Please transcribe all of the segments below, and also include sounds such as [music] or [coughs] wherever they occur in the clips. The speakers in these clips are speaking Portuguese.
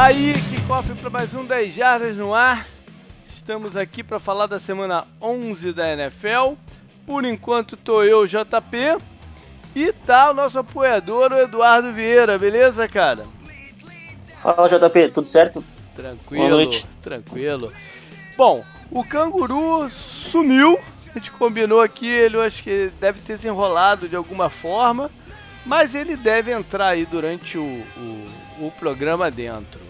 Tá aí, kickoff para mais um 10 Jardas no ar. Estamos aqui para falar da semana 11 da NFL. Por enquanto tô eu, JP, e tá o nosso apoiador, o Eduardo Vieira, beleza, cara? Fala, JP, tudo certo? Tranquilo, Boa noite. tranquilo. Bom, o canguru sumiu. A gente combinou aqui, ele eu acho que deve ter se enrolado de alguma forma, mas ele deve entrar aí durante o, o, o programa dentro.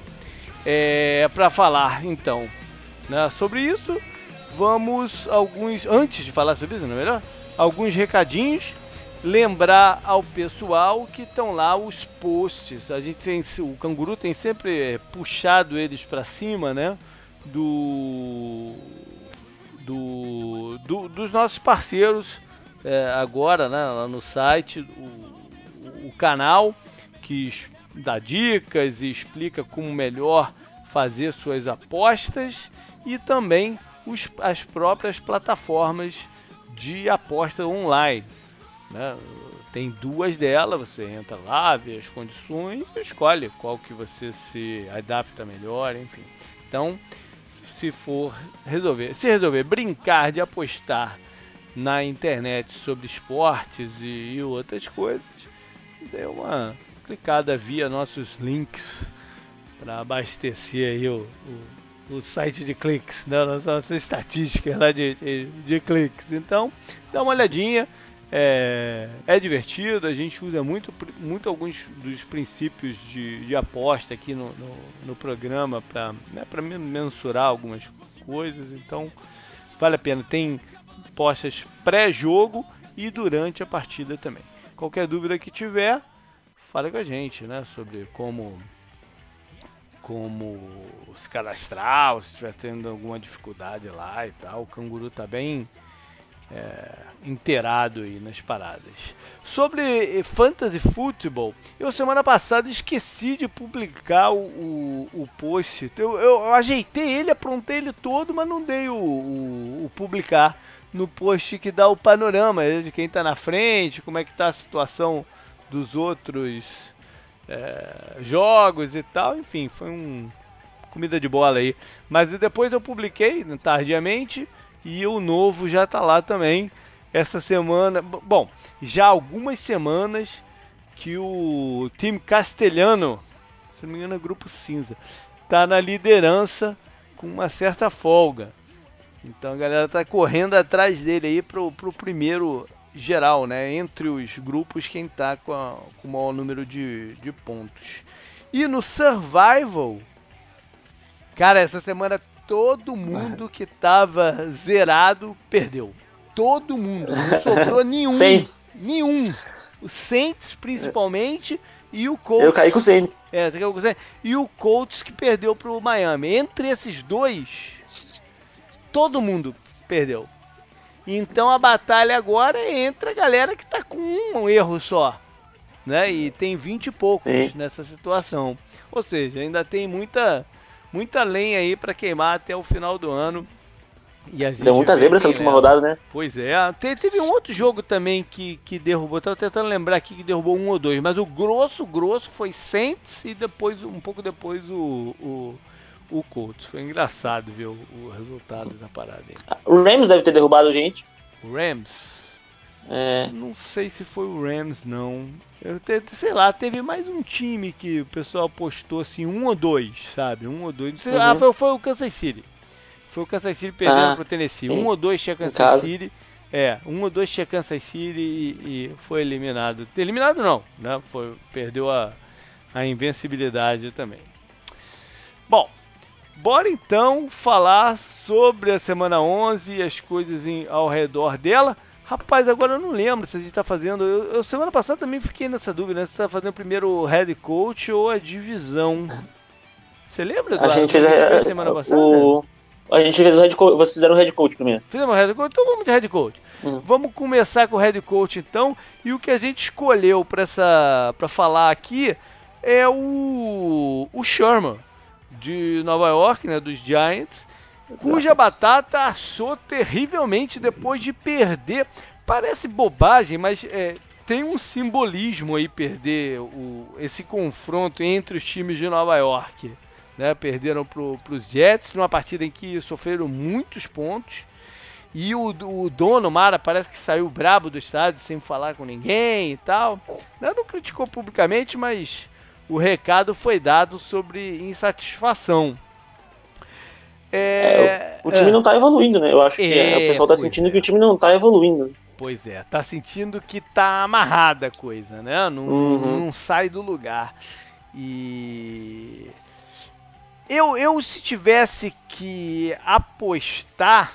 É, para falar, então, né, sobre isso, vamos alguns antes de falar sobre isso, não é melhor? Alguns recadinhos lembrar ao pessoal que estão lá os posts. A gente tem, o canguru tem sempre puxado eles para cima, né? Do, do, do, dos nossos parceiros é, agora, né? Lá no site, o, o canal que dá dicas e explica como melhor fazer suas apostas e também os, as próprias plataformas de aposta online. Né? Tem duas delas, você entra lá, vê as condições e escolhe qual que você se adapta melhor, enfim. Então, se for resolver, se resolver brincar de apostar na internet sobre esportes e, e outras coisas, dê uma clicada via nossos links para abastecer aí o, o, o, site de cliques, né? nossa estatística lá de, de, de cliques. Então, dá uma olhadinha. É, é, divertido, a gente usa muito, muito alguns dos princípios de, de aposta aqui no, no, no programa para né, mensurar algumas coisas, então vale a pena. Tem postas pré-jogo e durante a partida também. Qualquer dúvida que tiver, fala com a gente né, sobre como, como se cadastrar, se estiver tendo alguma dificuldade lá e tal. O canguru está bem é, inteirado aí nas paradas. Sobre Fantasy Football, eu semana passada esqueci de publicar o, o, post. Eu, eu, ajeitei ele, aprontei ele todo, mas não dei o, o, publicar no post que dá o panorama de quem está na frente, como é que está a situação dos outros é, jogos e tal. Enfim, foi um comida de bola aí. Mas depois eu publiquei tardiamente e o novo já está lá também. Essa semana, bom, já algumas semanas que o time castelhano, se não me engano é grupo cinza, está na liderança com uma certa folga. Então a galera tá correndo atrás dele aí pro, pro primeiro geral, né? Entre os grupos, quem tá com, a, com o maior número de, de pontos. E no Survival, cara, essa semana todo mundo que tava zerado perdeu. Todo mundo. Não sobrou nenhum. Saints. Nenhum. O Saints, principalmente, e o Colts. Eu caí com o Saints. É, você caiu com o Saints. E o Colts que perdeu pro Miami. Entre esses dois, todo mundo perdeu. Então a batalha agora é entre a galera que tá com um erro só. Né? E tem 20 e poucos Sim. nessa situação. Ou seja, ainda tem muita muita lenha aí para queimar até o final do ano. E a gente Deu muita zebra essa última rodada, né? Pois é. teve um outro jogo também que, que derrubou. Tava tentando lembrar aqui que derrubou um ou dois. Mas o grosso, grosso foi Saints e depois, um pouco depois, o, o, o Colts. Foi engraçado ver o, o resultado da parada aí. O Rams deve ter derrubado a gente. O Rams? É. Não sei se foi o Rams, não. Eu te, sei lá, teve mais um time que o pessoal postou assim, um ou dois, sabe? Um ou dois. Sei, uhum. Ah, foi, foi, o Kansas City. Foi o Kansas City perdendo ah, pro Tennessee. Sim. Um ou dois tinha Kansas City. É, um ou dois tinha Kansas City e, e, foi eliminado. Eliminado não, né? Foi, perdeu a, a invencibilidade também. Bom, bora então falar sobre a semana 11 e as coisas em, ao redor dela. Rapaz, agora eu não lembro se a gente está fazendo. Eu, eu, semana passada também fiquei nessa dúvida, né? Se está fazendo primeiro o head coach ou a divisão. Você lembra? Eduardo? A gente fez, a, semana passada. O, a gente fez o head coach. Vocês fizeram o head coach primeiro. Fizemos o head coach, então vamos de head coach. Hum. Vamos começar com o head coach então. E o que a gente escolheu para essa, para falar aqui é o o Sherman de Nova York, né? Dos Giants cuja batata assou terrivelmente depois de perder. Parece bobagem, mas é, tem um simbolismo aí perder o, esse confronto entre os times de Nova York. né? Perderam para os Jets numa partida em que sofreram muitos pontos. E o, o dono, Mara, parece que saiu brabo do estádio sem falar com ninguém e tal. Não criticou publicamente, mas o recado foi dado sobre insatisfação. É, é, o, o, time é, não está evoluindo, né? Eu acho que é, o pessoal está sentindo é. que o time não está evoluindo. Pois é, tá sentindo que tá amarrada a coisa, né? Não, uhum. não sai do lugar. E eu, eu se tivesse que apostar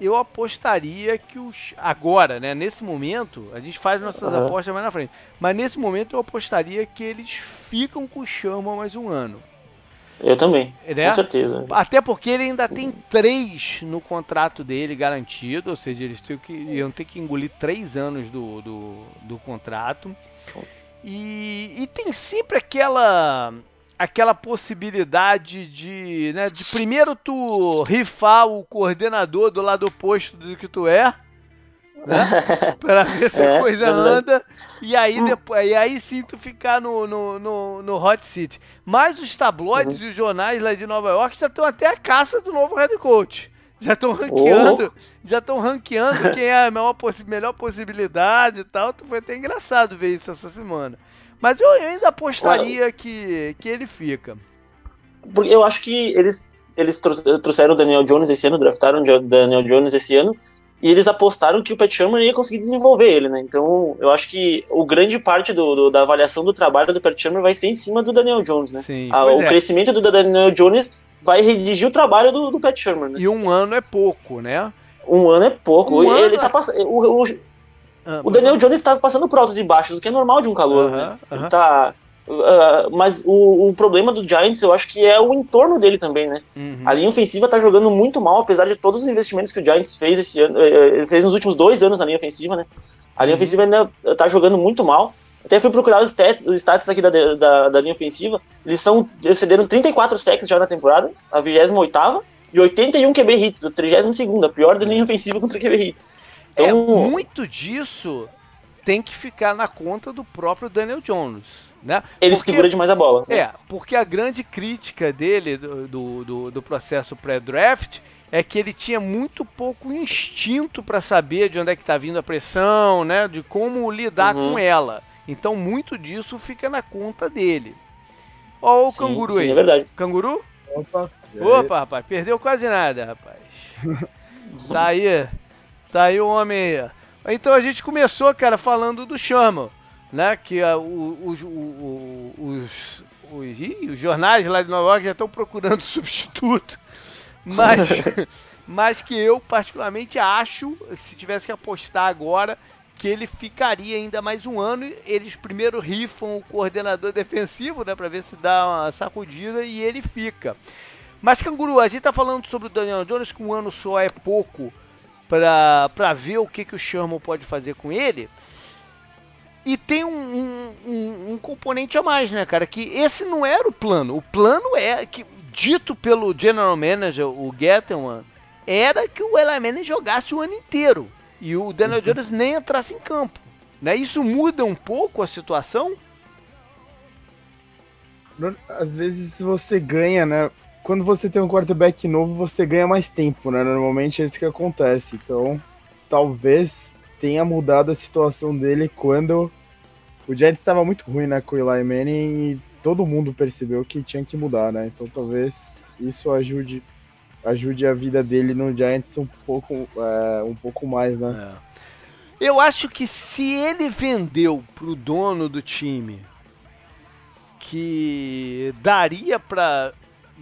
eu apostaria que os. Agora, né? Nesse momento, a gente faz nossas uhum. apostas mais na frente. Mas nesse momento eu apostaria que eles ficam com o Chama mais um ano. Eu também, né? com certeza. Até porque ele ainda tem três no contrato dele garantido, ou seja, eles que, iam ter que engolir três anos do, do, do contrato. E, e tem sempre aquela aquela possibilidade de, né, de primeiro tu rifar o coordenador do lado oposto do que tu é, né? [laughs] Pra ver se a é, coisa anda. E aí, depois, e aí sim tu ficar no, no, no, no hot seat. Mas os tabloides uhum. e os jornais lá de Nova York já estão até a caça do novo head coach. Já estão ranqueando, oh. já estão ranqueando quem é a melhor, melhor possibilidade e tal. Foi até engraçado ver isso essa semana. Mas eu ainda apostaria que, que ele fica. Porque eu acho que eles, eles trouxeram o Daniel Jones esse ano, draftaram o Daniel Jones esse ano, e eles apostaram que o Pat Sherman ia conseguir desenvolver ele, né? Então, eu acho que o grande parte do, do, da avaliação do trabalho do Pat Sherman vai ser em cima do Daniel Jones, né? Sim, A, o é. crescimento do Daniel Jones vai redigir o trabalho do, do Pat Sherman, né? E um ano é pouco, né? Um ano é pouco. Um ele ano... tá passando. O, o, ah, o Daniel Jones estava passando por altos e baixos, o que é normal de um calor, uh -huh, né? Uh -huh. tá, uh, mas o, o, problema do Giants, eu acho que é o entorno dele também, né? -huh. A linha ofensiva está jogando muito mal, apesar de todos os investimentos que o Giants fez esse ano, eh, eh, fez nos últimos dois anos na linha ofensiva, né? A linha uhum. ofensiva ainda está jogando muito mal. Até fui procurar os, os status aqui da, da, da, linha ofensiva. Eles são excederam 34 sacks já na temporada, a 28 e 81 QB hits, a 32 a pior da linha ofensiva contra QB hits. É, então, é, muito disso tem que ficar na conta do próprio Daniel Jones. Né? Ele porque, segura demais a bola. Né? É, porque a grande crítica dele do, do, do processo pré-draft é que ele tinha muito pouco instinto para saber de onde é que está vindo a pressão, né? De como lidar uhum. com ela. Então muito disso fica na conta dele. Ó, o sim, canguru sim, aí. É verdade. Canguru? Opa. Opa, rapaz, perdeu quase nada, rapaz. [laughs] tá aí Tá aí o homem aí. Então a gente começou, cara, falando do Sherman, né? Que uh, os, os, os, os, jornais lá de Nova York já estão procurando [laughs] substituto. Mas, [laughs] mas que eu particularmente acho, se tivesse que apostar agora, que ele ficaria ainda mais um ano. Eles primeiro rifam o coordenador defensivo, né? Pra ver se dá uma sacudida e ele fica. Mas, Canguru, a gente tá falando sobre o Daniel Jones, que um ano só é pouco para ver o que, que o Sherman pode fazer com ele. E tem um, um, um, componente a mais, né, cara? Que esse não era o plano. O plano é que, dito pelo General Manager, o Gettelman, era que o Eli Manning jogasse o ano inteiro e o Daniel Jones nem entrasse em campo. Né? Isso muda um pouco a situação? Às vezes você ganha, né? Quando você tem um quarterback novo, você ganha mais tempo, né? Normalmente é isso que acontece. Então, talvez tenha mudado a situação dele quando o Giants estava muito ruim, né, com o Eli Manning e todo mundo percebeu que tinha que mudar, né? Então, talvez isso ajude ajude a vida dele no Giants um pouco é, um pouco mais, né? É. Eu acho que se ele vendeu pro dono do time que daria para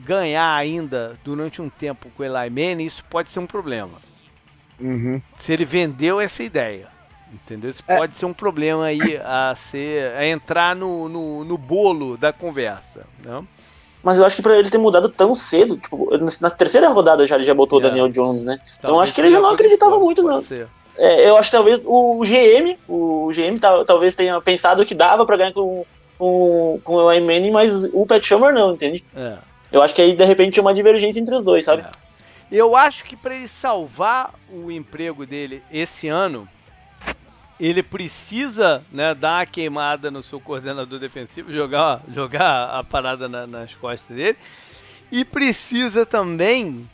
ganhar ainda durante um tempo com o Eli Manning, isso pode ser um problema. Uhum. Se ele vendeu essa ideia. Entendeu? Isso é. pode ser um problema aí a ser. a entrar no, no, no bolo da conversa. Né? Mas eu acho que para ele ter mudado tão cedo, tipo, na terceira rodada já ele já botou o. Daniel Jones, né? Talvez então acho que ele já não acreditava muito, não. É, eu acho que talvez o GM, o GM talvez tenha pensado que dava para ganhar com, com, com o Eli Manning, mas o Pat Summer não, entende? É. Eu acho que aí de repente tinha uma divergência entre os dois, sabe? É. Eu acho que para ele salvar o emprego dele esse ano, ele precisa né, dar uma queimada no seu coordenador defensivo, jogar, jogar a parada na, nas costas dele. E precisa também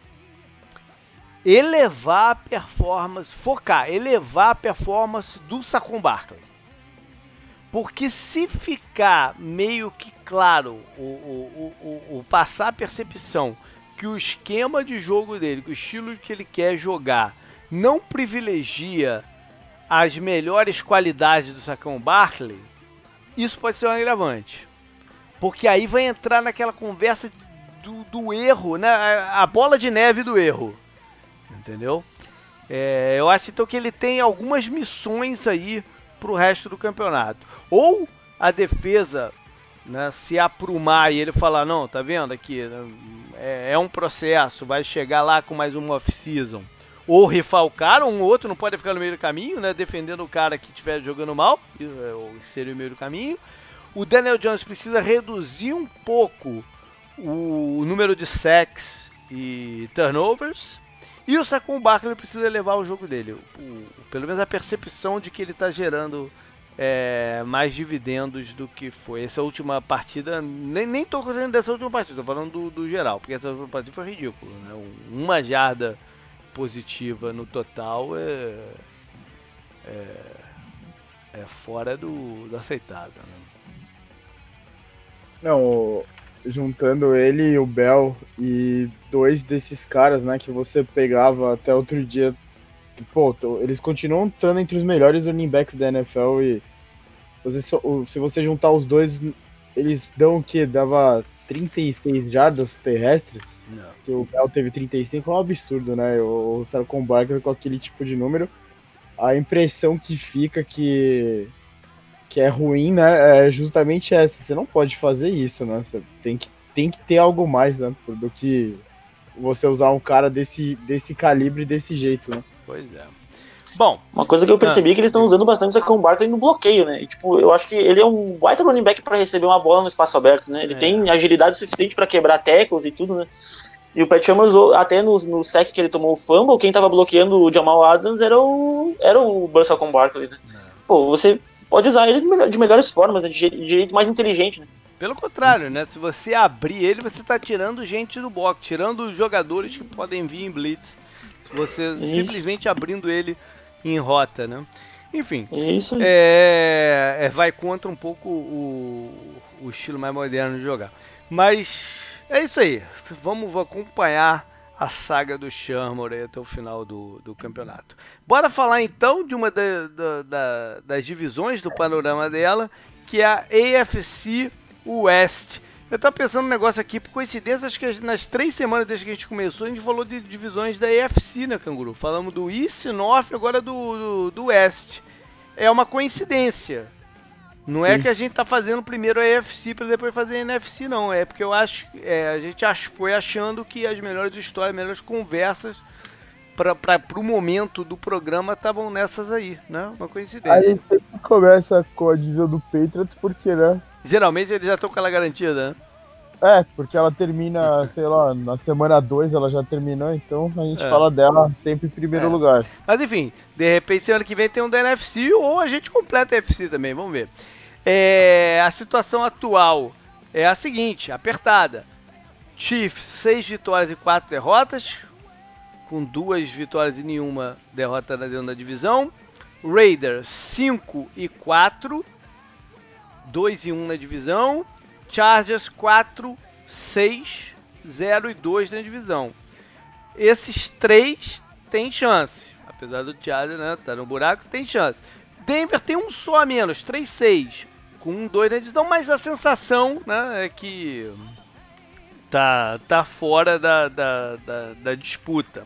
elevar a performance, focar, elevar a performance do Saquon Barkley. Porque se ficar meio que claro, o, o, o, o, passar a percepção que o esquema de jogo dele, que o estilo que ele quer jogar, não privilegia as melhores qualidades do Sacão Barkley, isso pode ser um agravante. Porque aí vai entrar naquela conversa do, do erro, né? a bola de neve do erro. Entendeu? É, eu acho então que ele tem algumas missões aí para o resto do campeonato. Ou a defesa né, se aprumar e ele falar, não, tá vendo aqui, é, é um processo, vai chegar lá com mais uma off-season. Ou cara, um outro não pode ficar no meio do caminho, né, defendendo o cara que estiver jogando mal, é, ou seria o meio do caminho. O Daniel Jones precisa reduzir um pouco o número de sacks e turnovers. E o Saquon Barkley precisa levar o jogo dele. O, pelo menos a percepção de que ele está gerando é, mais dividendos do que foi. Essa última partida, nem, nem tô falando dessa última partida, tô falando do, do, geral, porque essa última partida foi ridículo. Né? Uma jarda positiva no total é, é, é fora do, do aceitável. Né? Não, juntando ele e o Bell e dois desses caras, né, que você pegava até outro dia pô, eles continuam estando entre os melhores running backs da NFL e você, se você juntar os dois, eles dão o que? Dava 36 jardas terrestres? Não. Que o Bell teve 35, é um absurdo, né? O Sarcon Barker com aquele tipo de número. A impressão que fica que que é ruim, né? É justamente essa. Você não pode fazer isso, né? Você tem que, tem que ter algo mais, né? Do que você usar um cara desse, desse calibre desse jeito, né? Pois é. Bom. Uma coisa que eu percebi ah, é que eles estão usando bastante o Saquon Barkley no bloqueio, né? E, tipo, eu acho que ele é um baita running back para receber uma bola no espaço aberto, né? Ele é. tem agilidade suficiente para quebrar tackles e tudo, né? E o Pat Sherman usou, até no, no sec que ele tomou o fumble, quem tava bloqueando o Jamal Adams era o, era o Saquon Barkley, né? É. Pô, você pode usar ele de, melhor, de melhores formas, né? de, de jeito mais inteligente, né? Pelo contrário, né? Se você abrir ele, você está tirando gente do box, tirando os jogadores que podem vir em blitz. Se você Isso. simplesmente abrindo ele em rota, né? Enfim, Isso. É, é, vai contra um pouco o, o estilo mais moderno de jogar. Mas é isso aí. Vamos acompanhar a saga do Shermer até o final do, do campeonato. Bora falar então de uma da, da, da, das divisões do panorama dela, que é a AFC West. Eu tava pensando um negócio aqui, por coincidência, acho que nas três semanas desde que a gente começou, a gente falou de divisões da EFC, né, Canguru? Falamos do East, North, agora do, do, do West. É uma coincidência. Não é Sim. que a gente tá fazendo primeiro a EFC para depois fazer a NFC, não. É porque eu acho, é, a gente ach, foi achando que as melhores histórias, as melhores conversas para o momento do programa estavam nessas aí, né? Uma coincidência. A gente sempre começa com a divisão do Patriots porque, né? Geralmente eles já estão com ela garantida, né? É, porque ela termina, [laughs] sei lá, na semana 2 ela já terminou, então a gente é. fala dela sempre em primeiro é. lugar. Mas enfim, de repente semana que vem tem um da NFC ou a gente completa a NFC também, vamos ver. É, a situação atual é a seguinte, apertada. Chiefs, 6 vitórias e 4 derrotas, com duas vitórias e nenhuma derrota dentro da divisão. Raiders, 5 e 4, 2 e 1 na divisão. Chargers 4, 6, 0 e 2 na divisão. Esses três têm chance. Apesar do Chargers né, tá no buraco, tem chance. Denver tem um só a menos, 3, 6, com um 2 na divisão, mas a sensação né, é que tá, tá fora da, da, da, da disputa.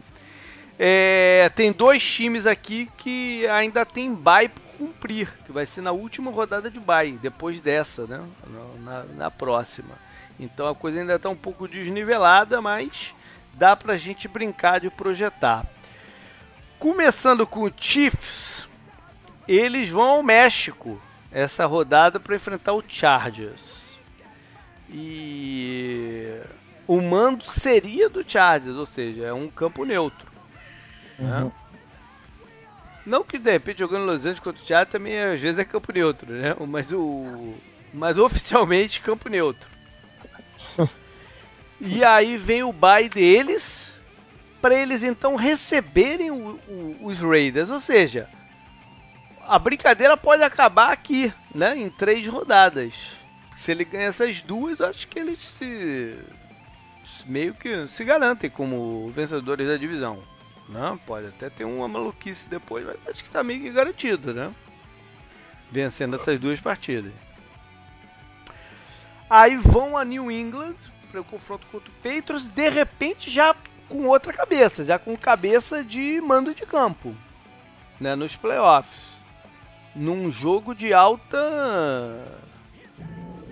É, tem dois times aqui que ainda tem bye cumprir, que vai ser na última rodada de bye, depois dessa, né? Na, na próxima. Então a coisa ainda está um pouco desnivelada, mas dá para a gente brincar de projetar. Começando com o Chiefs, eles vão ao México essa rodada para enfrentar o Chargers. E o mando seria do Chargers, ou seja, é um campo neutro. Né? Uhum. Não que de repente jogando Los Angeles contra o Thiago também às vezes é campo neutro, né? Mas o. Mas oficialmente campo neutro. [laughs] E aí vem o bye deles, para eles então receberem o, o, os Raiders. Ou seja, a brincadeira pode acabar aqui, né? Em três rodadas. Se ele ganha essas duas, acho que eles se meio que se garantem como vencedores da divisão. Não, né? pode até ter uma maluquice depois, mas acho que está meio que garantido, né? Vencendo essas duas partidas. Aí vão a New England para o confronto contra o Patriots, de repente já com outra cabeça, já com cabeça de mando de campo, né, nos playoffs. Num jogo de alta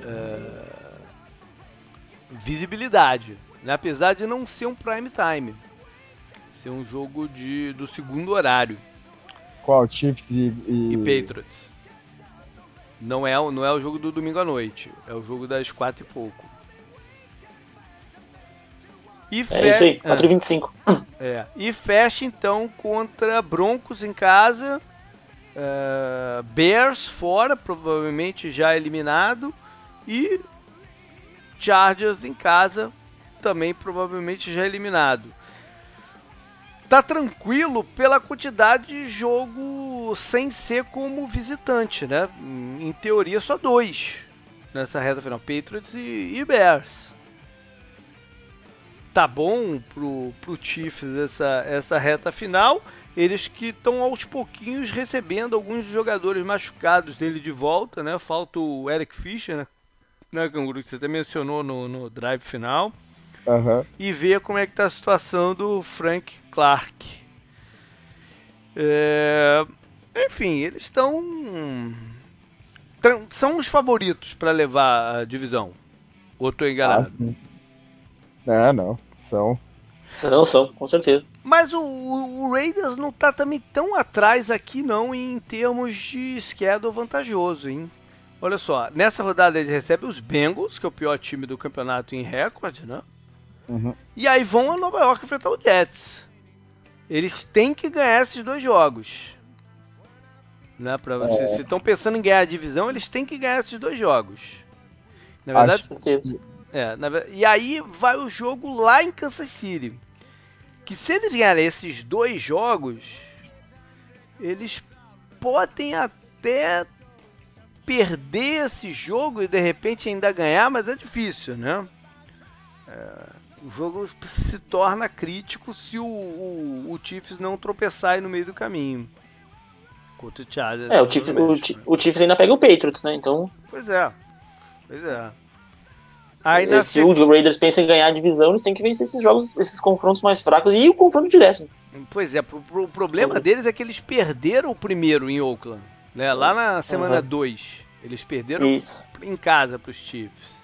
é, visibilidade, né, apesar de não ser um prime time, ser um jogo de, do segundo horário. Qual? Chiefs e, e... e Patriots. Não é, não é o jogo do domingo à noite, é o jogo das quatro e pouco. E é isso aí, 4,25. É. E fecha então contra Broncos em casa, uh, Bears fora, provavelmente já eliminado, e Chargers em casa, também provavelmente já eliminado. Tá tranquilo pela quantidade de jogo sem ser como visitante, né? Em teoria só dois nessa reta final, Patriots e, e Bears tá bom pro, pro Chiefs essa, essa reta final. Eles que estão aos pouquinhos recebendo alguns jogadores machucados dele de volta, né? Falta o Eric Fischer, né? né Canguru, que você até mencionou no, no drive final. Uhum. E ver como é que tá a situação do Frank Clark. É... Enfim, eles estão. São os favoritos para levar a divisão. Ou estou enganado? Ah, é, não. São. São, são, com certeza. Mas o, o, Raiders não tá também tão atrás aqui não em termos de schedule vantajoso, hein? Olha só, nessa rodada eles recebem os Bengals, que é o pior time do campeonato em recorde, né? Uhum. E aí vão a Nova York enfrentar o Jets. Eles têm que ganhar esses dois jogos. Né, pra você, é. Se estão pensando em ganhar a divisão, eles têm que ganhar esses dois jogos. Na verdade, Acho é, na, e aí vai o jogo lá em Kansas City. Que se eles ganharem esses dois jogos, eles podem até perder esse jogo e de repente ainda ganhar, mas é difícil, né? É, o jogo se torna crítico se o, o, o Chiefs não tropeçar aí no meio do caminho. Contra o Chargers. É, o Chiefs, o, o Chiefs ainda pega o Patriots, né? Então. Pois é. Pois é. Aí se o Raiders pensa em ganhar a divisão, eles têm que vencer esses jogos, esses confrontos mais fracos e o confronto direto. Pois é, o problema deles é que eles perderam o primeiro em Oakland, né? Lá na semana 2. Uhum. Eles perderam Isso. em casa para os Chiefs.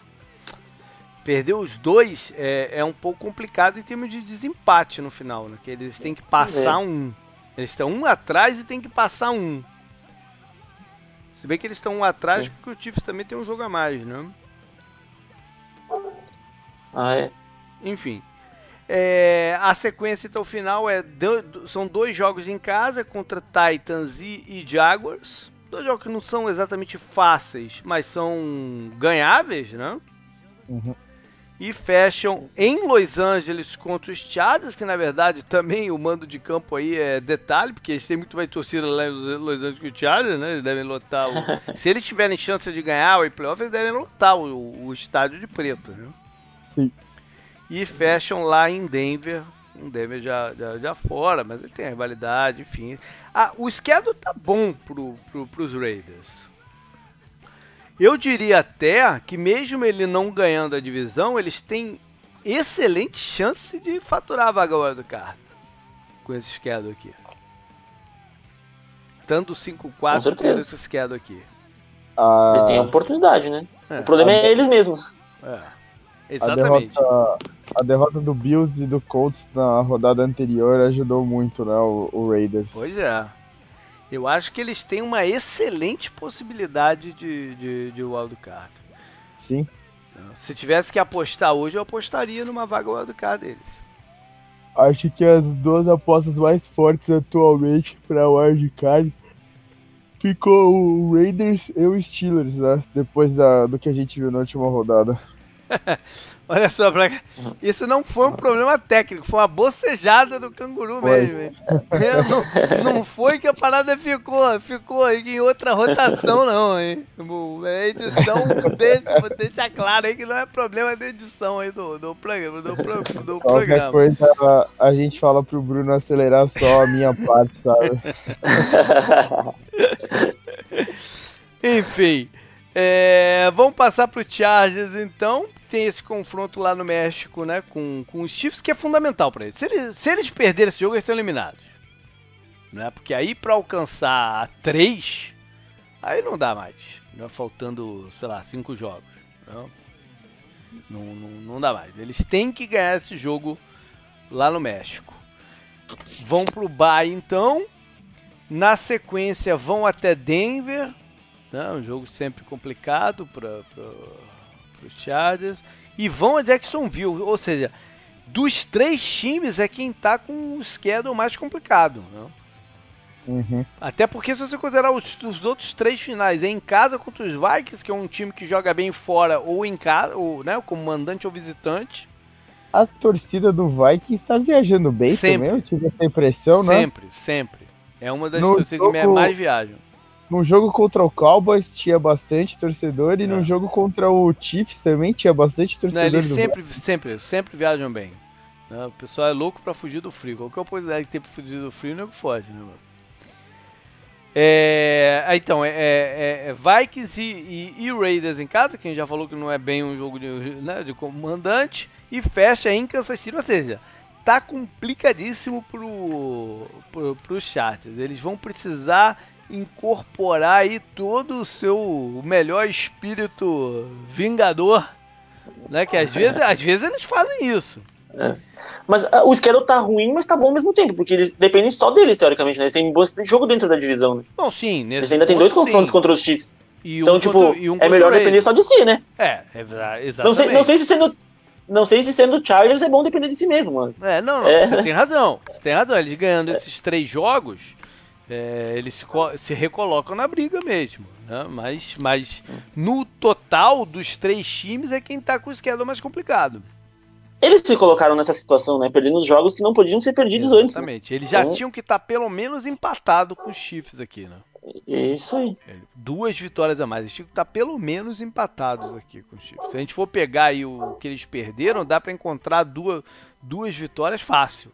Perder os dois é, é, um pouco complicado em termos de desempate no final, né? Que eles têm que passar é. um. Eles estão um atrás e tem que passar um. Se bem que eles estão um atrás, Sim. porque o Chiefs também tem um jogo a mais, né? Ah, é? Enfim. É, a sequência então final é do, são dois jogos em casa contra Titans e, e, Jaguars. Dois jogos que não são exatamente fáceis, mas são ganháveis, né? Uhum. E fecham em Los Angeles contra os Chargers, que na verdade também o mando de campo aí é detalhe, porque eles têm muito mais torcida lá em Los Angeles que o Chargers, né? Eles devem lotar o... [laughs] Se eles tiverem chance de ganhar o playoff, eles devem lotar o, o estádio de preto, né? Sim. E fecham lá em Denver. Um Denver já, já, já fora, mas ele tem rivalidade, enfim. Ah, o schedule tá bom pro, pro, pros Raiders. Eu diria até que mesmo ele não ganhando a divisão, eles têm excelente chance de faturar a vaga do carro com esse schedule aqui. Tanto 5-4 quanto esse schedule aqui. Ah, eles têm a oportunidade, né? É. O problema é eles mesmos. É. Exatamente. A derrota, a derrota, do Bills e do Colts na rodada anterior ajudou muito, né, o, o Raiders. Pois é. Eu acho que eles têm uma excelente possibilidade de, de, de wildcard. Sim. Se tivesse que apostar hoje, eu apostaria numa vaga wildcard deles. Acho que as duas apostas mais fortes atualmente para wildcard ficou o Raiders e o Steelers, né? Depois da, do que a gente viu na última rodada. [laughs] Olha só, pra... isso não foi um problema técnico, foi uma bocejada do canguru foi. mesmo. Não, não, foi que a parada ficou, ficou em outra rotação, não, hein? A edição deixa, deixa claro aí que não é problema de edição aí do, do programa. Do, do Qualquer programa. coisa a gente fala pro Bruno acelerar só a minha parte, sabe? [laughs] Enfim. É, vamos passar pro Chargers então. Tem esse confronto lá no México, né? Com, com os Chiefs, que é fundamental para eles. Se, eles. se eles perderem esse jogo, eles estão eliminados. Né? Porque aí para alcançar três, aí não dá mais. Né? Faltando, sei lá, cinco jogos. Não, não, não, não dá mais. Eles têm que ganhar esse jogo lá no México. Vão pro Bay então. Na sequência vão até Denver né? Um jogo sempre complicado para os Chargers. E vão a Jacksonville, ou seja, dos três times é quem está com o schedule mais complicado. Né? Uhum. Até porque se você considerar os, os, outros três finais, é em casa contra os Vikings, que é um time que joga bem fora, ou em casa, ou, né, como mandante ou visitante. A torcida do Vikings está viajando bem sempre. também, eu tive essa impressão, né? Sempre, sempre. É uma das no torcidas jogo... que mais viajam. No jogo contra o Cowboys tinha bastante torcedor e é. no jogo contra o Chiefs também tinha bastante torcedor. Não, eles sempre, sempre, sempre viajam bem. Né? O pessoal é louco para fugir do frio. Qualquer oportunidade que tem pra fugir do frio, o nego foge, né, mano? É, então, é, é, é Vikings e, e, e, Raiders em casa, que a gente já falou que não é bem um jogo de, né, de comandante, e fecha em Kansas City, ou seja, tá complicadíssimo pro, pro, pro Chargers. Eles vão precisar incorporar aí todo o seu melhor espírito vingador, né? Que às vezes, às vezes eles fazem isso. É. Mas uh, o schedule tá ruim, mas tá bom ao mesmo tempo, porque eles dependem só deles, teoricamente, né? Eles têm bastante jogo dentro da divisão, né? Bom, sim. Eles ainda têm dois confrontos sim. contra os Chiefs. E então, um tipo, um é melhor depender só de si, né? É, é exatamente. Não sei, não sei se sendo não sei se sendo Chargers é bom depender de si mesmo, mas. É, não, não é. você tem razão. Você tem razão. Eles ganhando é. esses três jogos, é, eles se, se, recolocam na briga mesmo. Né? Mas, mas no total dos três times é quem está com o schedule mais complicado. Eles se colocaram nessa situação, né? Perdendo os jogos que não podiam ser perdidos Exatamente. antes. Né? Exatamente. Eles já então... tinham que estar tá pelo menos empatados com os Chiefs aqui, né? Isso aí. É, duas vitórias a mais. Eles tinham que estar tá pelo menos empatados aqui com os Chiefs. Se a gente for pegar aí o que eles perderam, dá para encontrar duas, duas vitórias fácil.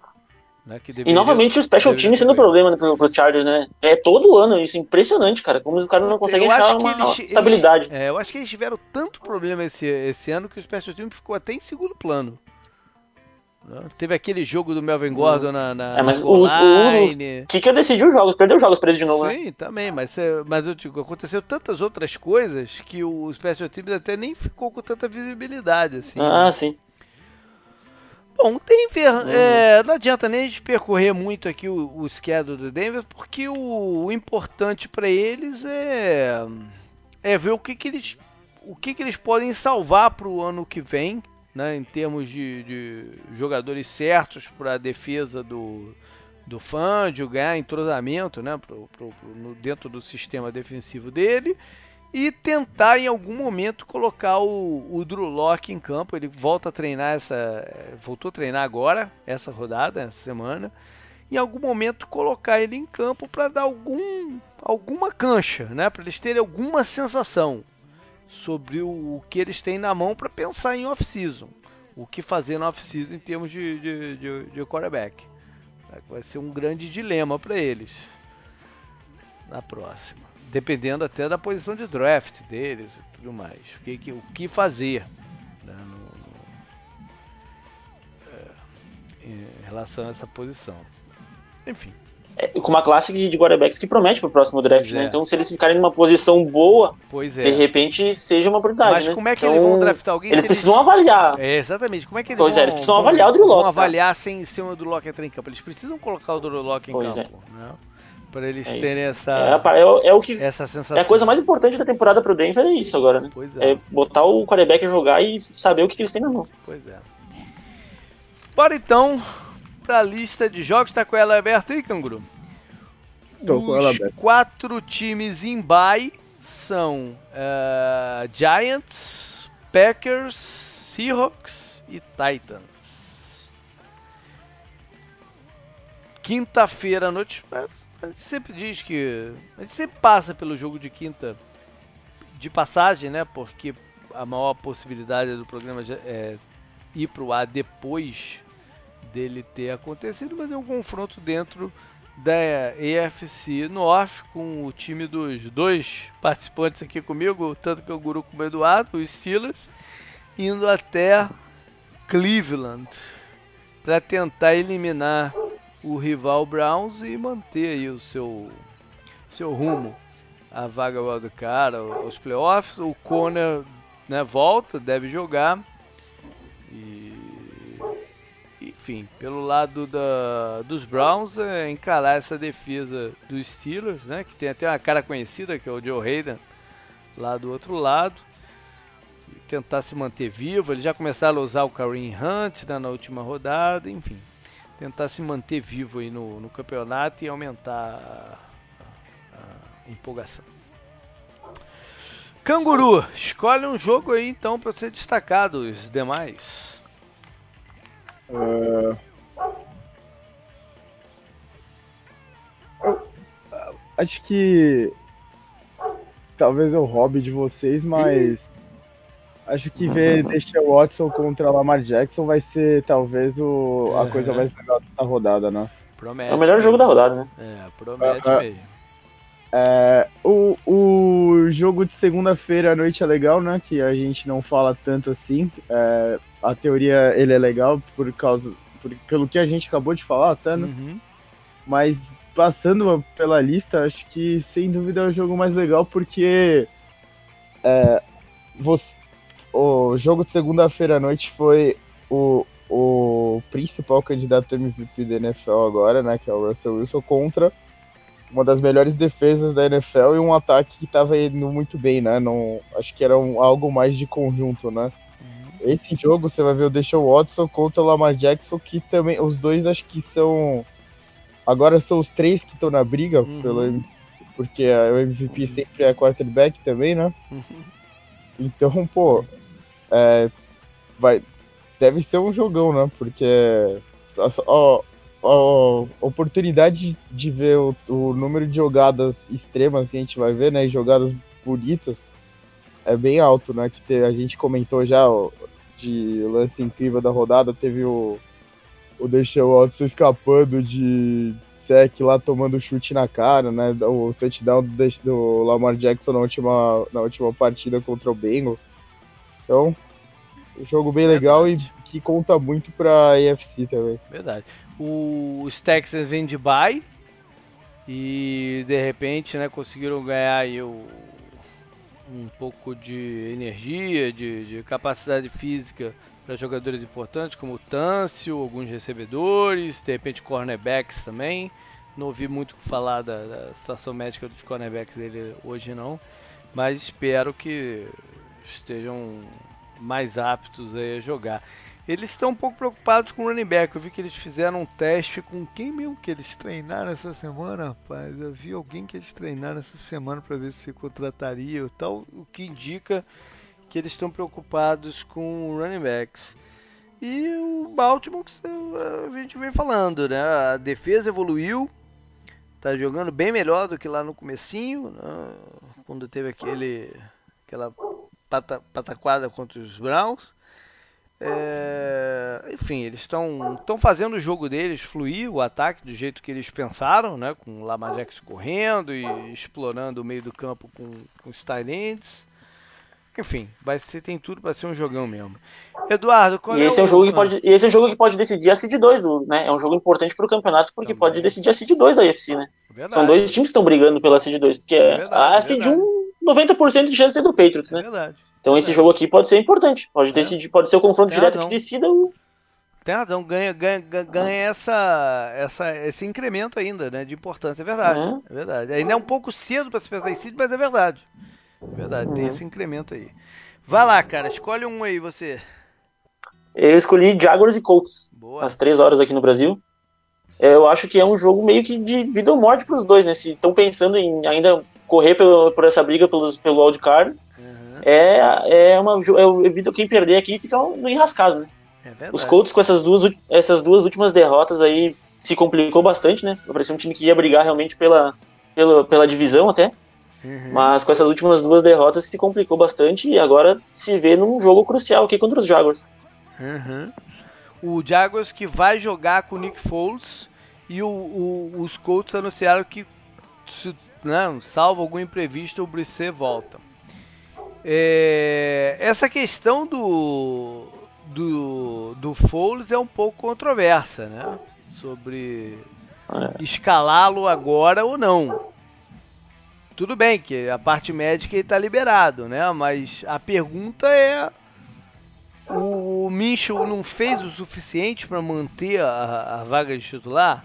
Né, deveria, e novamente o Special Team sendo o problema né, pro, pro Chargers, né? É todo ano isso, impressionante, cara. Como os caras não conseguem eu achar uma eles, estabilidade. Eles, é, eu acho que eles tiveram tanto problema esse, esse ano que o Special Team ficou até em segundo plano. Né, teve aquele jogo do Melvin Gordon hum. na, na, é, mas o, o Kicker decidiu os jogos, perdeu os jogos pra eles de novo, Sim, né? também, mas, é, mas eu digo, aconteceu tantas outras coisas que o Special Teams até nem ficou com tanta visibilidade, assim. Ah, né? sim. Bom, Denver, uhum. é, não adianta nem a gente percorrer muito aqui o, o schedule do Denver, porque o, o importante para eles é, é ver o que, que eles o que, que eles podem salvar para o ano que vem, né, em termos de, de jogadores certos para a defesa do, do Fangio, ganhar entrosamento né, pro, pro, pro, no, dentro do sistema defensivo dele e tentar em algum momento colocar o, o Drew Locke em campo. Ele volta a treinar essa, voltou a treinar agora essa rodada, essa semana. Em algum momento colocar ele em campo para dar algum alguma cancha, né? Para eles terem alguma sensação sobre o, o que eles têm na mão para pensar em off-season, o que fazer no off-season em termos de, de, de, de quarterback. Vai ser um grande dilema para eles na próxima dependendo até da posição de draft deles e tudo mais. O que, que o que fazer né, no, no, é, em relação a essa posição. Enfim. É, com uma classe de quarterbacks que promete para o próximo draft, né? é. Então, se eles ficarem numa posição boa, é. de repente seja uma oportunidade. Mas né? como é que então, eles vão draftar alguém? Eles precisam eles... avaliar. É, exatamente. Como é que eles pois vão, é, eles precisam vão, avaliar o Drew Locke. Vão avaliar sem, sem o Drew Locke entrar em campo. Eles precisam colocar o Drew Locke em pois é. campo. Né? Para eles é terem essa é, é, é, o que essa sensação. É a coisa mais importante da temporada pro Denver é isso agora, né? Pois é. é botar o quarterback a jogar e saber o que, que eles têm na mão. Pois é. Bora então para a lista de jogos, tá com ela aberta aí, Canguru? Tô com ela aberta. quatro times em bye são uh, Giants, Packers, Seahawks e Titans. Quinta-feira à noite, a gente sempre diz que a gente sempre passa pelo jogo de quinta de passagem, né? Porque a maior possibilidade do programa é ir para o ar depois dele ter acontecido, mas é um confronto dentro da EFC North com o time dos dois participantes aqui comigo, tanto que o Guru como o Eduardo, os Steelers, indo até Cleveland para tentar eliminar o rival Browns e manter aí o seu seu rumo a vaga do cara, os playoffs. O Conner né, volta, deve jogar. E enfim, pelo lado da, dos Browns, é encarar essa defesa dos Steelers, né, que tem até uma cara conhecida, que é o Joe Hayden, lá do outro lado. Tentar se manter vivo. Eles já começaram a usar o Kareem Hunt né, na última rodada, enfim. Tentar se manter vivo aí no, no campeonato e aumentar a, a, empolgação. Canguru, escolhe um jogo aí então para ser destacado, os demais. Eu, acho que talvez é o hobby de vocês, mas acho que ver deixar o Watson contra Lamar Jackson vai ser talvez o, a uhum. coisa mais legal da rodada, né? Promete. É o melhor mesmo. jogo da rodada, né? É, promete uh, mesmo. É, o, o jogo de segunda-feira à noite é legal, né? Que a gente não fala tanto assim. É, a teoria ele é legal por causa por, pelo que a gente acabou de falar, até, né? Uhum. Mas passando pela lista, acho que sem dúvida é o jogo mais legal porque é, você, o jogo de segunda-feira à noite foi o, o principal candidato MVP da NFL agora, né? Que é o Russell Wilson contra uma das melhores defesas da NFL e um ataque que estava indo muito bem, né? Não, acho que era um, algo mais de conjunto, né? Esse jogo você vai ver o Deshaun Watson contra o Lamar Jackson, que também, os dois acho que são. Agora são os três que estão na briga, uhum. pelo, porque o MVP sempre é quarterback também, né? Uhum. Então, pô, é, vai, deve ser um jogão, né? Porque a, a, a oportunidade de ver o, o número de jogadas extremas que a gente vai ver, né? Jogadas bonitas é bem alto, né? Que te, a gente comentou já ó, de lance incrível da rodada, teve o, o Deshaun Watson escapando de sec lá, tomando chute na cara, né? O touchdown do, do Lamar Jackson na última, na última partida contra o Bengals. Então, um jogo bem legal e que conta muito pra AFC também. Verdade. Os Texans vêm de bye e de repente, né, conseguiram ganhar aí o um pouco de energia, de, de capacidade física para jogadores importantes como o Tâncio, alguns recebedores, de repente cornerbacks também. Não ouvi muito falar da, da situação médica dos cornerbacks dele hoje não, mas espero que estejam mais aptos a jogar. Eles estão um pouco preocupados com o running back. Eu vi que eles fizeram um teste com quem mesmo que eles treinaram essa semana, rapaz. Eu vi alguém que eles treinaram essa semana para ver se contrataria e tal, o que indica que eles estão preocupados com running backs. E o Baltimore, a gente vem falando, né? A defesa evoluiu, tá jogando bem melhor do que lá no comecinho, né? quando teve aquele aquela pata, pataquada contra os Browns. É, enfim, eles estão fazendo o jogo deles fluir, o ataque do jeito que eles pensaram, né? Com o Lamar Jackson correndo e explorando o meio do campo com, com os Tyrants. Enfim, vai ser, tem tudo para ser um jogão mesmo. Eduardo, qual e esse é, o... é um jogo que pode, esse é um jogo que pode decidir a seed 2 do, né? É um jogo importante para o campeonato porque Também. pode decidir a seed 2 da UFC, né? Verdade. São dois times que estão brigando pela seed 2, porque é verdade, a seed 1 90% de chance de ser do Patriots, né? Verdade. Então esse é. jogo aqui pode ser importante. Pode, é. decidir, pode ser o confronto Tem direto razão. que decida o. Tem razão, ganha, ganha, ganha essa, essa, esse incremento ainda, né? De importância. É verdade. É, é verdade. Ainda é um pouco cedo para se pensar em mas é verdade. É verdade, tem esse incremento aí. Vai lá, cara, escolhe um aí, você. Eu escolhi Jaguars e Colts. Boa. Às três horas aqui no Brasil. Eu acho que é um jogo meio que de vida ou morte para os dois, né? Se estão pensando em ainda correr pelo, por essa briga pelos, pelo wildcard, uhum é, é uma. Eu evito quem perder aqui fica no enrascado, né? É Os Colts com essas duas, essas duas últimas derrotas aí se complicou bastante, né? Parecia um time que ia brigar realmente pela, pela, pela divisão até. Uhum. Mas com essas últimas duas derrotas se complicou bastante e agora se vê num jogo crucial aqui contra os Jaguars. Uhum. O Jaguars que vai jogar com o Nick Foles e o, o, os Colts anunciaram que, se, não, salvo algum imprevisto, o Brisset volta. É, essa questão do, do, do Foles é um pouco controversa, né? Sobre é. escalá-lo agora ou não. Tudo bem que a parte médica está liberado, né? Mas a pergunta é o Minchel não fez o suficiente para manter a, a, vaga de titular?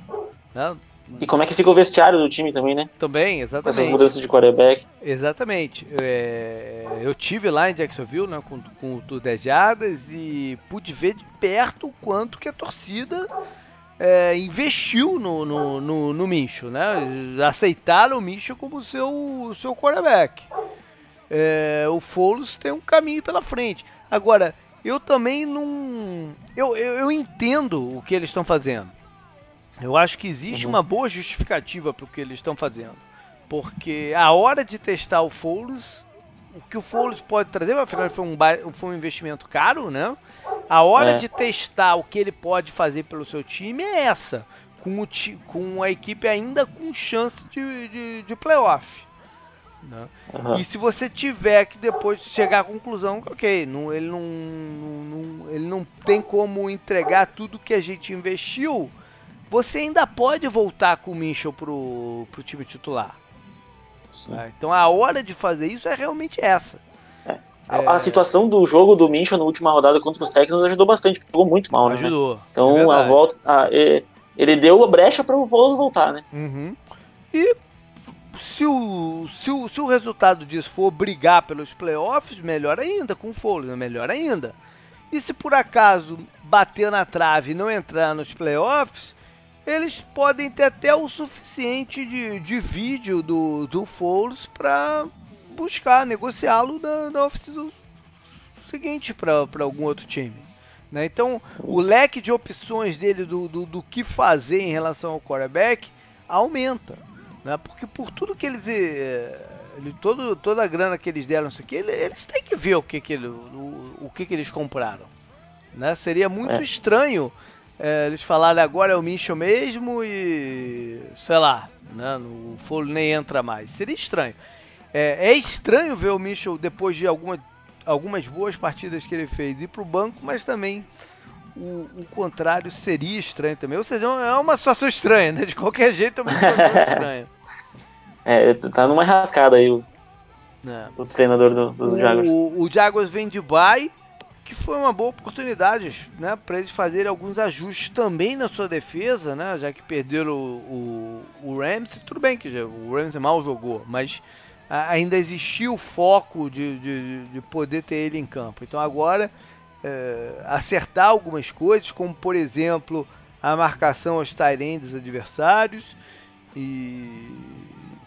Né? E como é que fica o vestiário do time também, né? Também, exatamente. Essas mudanças de quarterback. Exatamente. É, eu tive lá em Jacksonville né, com, com o 10 Jardas e pude ver de perto o quanto que a torcida é, investiu no, no, no, no Mincho, né? Aceitaram o Mincho como seu, seu quarterback. É, o Foles tem um caminho pela frente. Agora, eu também não. Eu, eu, eu entendo o que eles estão fazendo. Eu acho que existe uhum. uma boa justificativa para o que eles estão fazendo. Porque a hora de testar o Foles, o que o Foles pode trazer, afinal foi um, foi um investimento caro, né? A hora é. de testar o que ele pode fazer pelo seu time é essa. Com, o, com a equipe ainda com chance de, de, de playoff. Né? Uhum. E se você tiver que depois chegar à conclusão que, ok, não, ele, não, não, ele não tem como entregar tudo que a gente investiu, você ainda pode voltar com o Mitchell pro, pro time titular. Né? Então a hora de fazer isso é realmente essa. É. A, a, situação do jogo do Minchel na última rodada contra os Texans ajudou bastante, jogou muito mal, né? Ajudou. Então é a volta. A, ele deu a brecha para o Volos voltar, né? Uhum. E se o, se, o, se o resultado disso for brigar pelos playoffs, melhor ainda, com o Foles, né? melhor ainda. E se por acaso bater na trave e não entrar nos playoffs, eles podem ter até o suficiente de, de vídeo do, do Foles para buscar negociá-lo da, da oficina seguinte para algum outro time. Né? Então, o leque de opções dele do, do, do, que fazer em relação ao quarterback aumenta. Né? Porque por tudo que eles. Eh, ele, todo, toda a grana que eles deram isso aqui, eles têm que ver o que, que, ele, o, o que, que eles compraram. Né? Seria muito é. estranho é, eles falarem agora é o Minchel mesmo e. sei lá, né? o Folho nem entra mais. Seria estranho. É, é estranho ver o Mitchell depois de alguma, algumas boas partidas que ele fez ir para o banco, mas também o, o, contrário seria estranho também. Ou seja, é uma situação estranha, né? De qualquer jeito é uma situação [laughs] estranha. É, tá numa rascada aí o, é. o treinador do, dos Jaguars. O, o Jaguars vem de bye, que foi uma boa oportunidade né, para eles fazerem alguns ajustes também na sua defesa, né? Já que perderam o, o, o Rams. Tudo bem que o Rams mal jogou, mas ainda existia o foco de, de, de, poder ter ele em campo. Então agora é, acertar algumas coisas, como por exemplo a marcação aos Tyrands adversários e,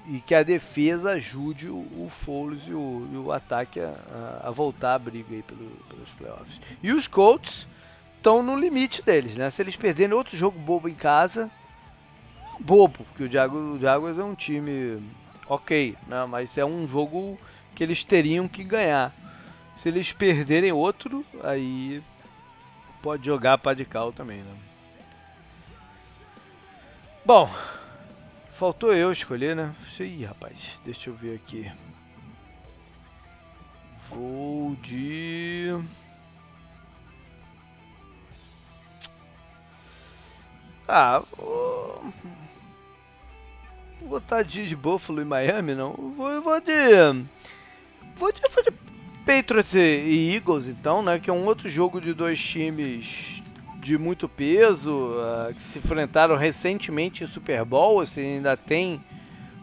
e, que a defesa ajude o, o Foles e o, e o ataque a, a, voltar à briga aí pelo, pelos playoffs. E os Colts estão no limite deles, né? Se eles perderem outro jogo bobo em casa, bobo, porque o Jaguars é um time ok, né? mas é um jogo que eles teriam que ganhar. Se eles perderem outro, aí pode jogar para de cal também, né? Bom, faltou eu escolher, né? Ih, rapaz, deixa eu ver aqui. Vou de. Ah, vou vou botar de, de Buffalo e Miami, não. Vou, vou de. Vou de, vou de Patriots e Eagles, então, né? Que é um outro jogo de dois times de muito peso, uh, que se enfrentaram recentemente em Super Bowl, assim, ainda tem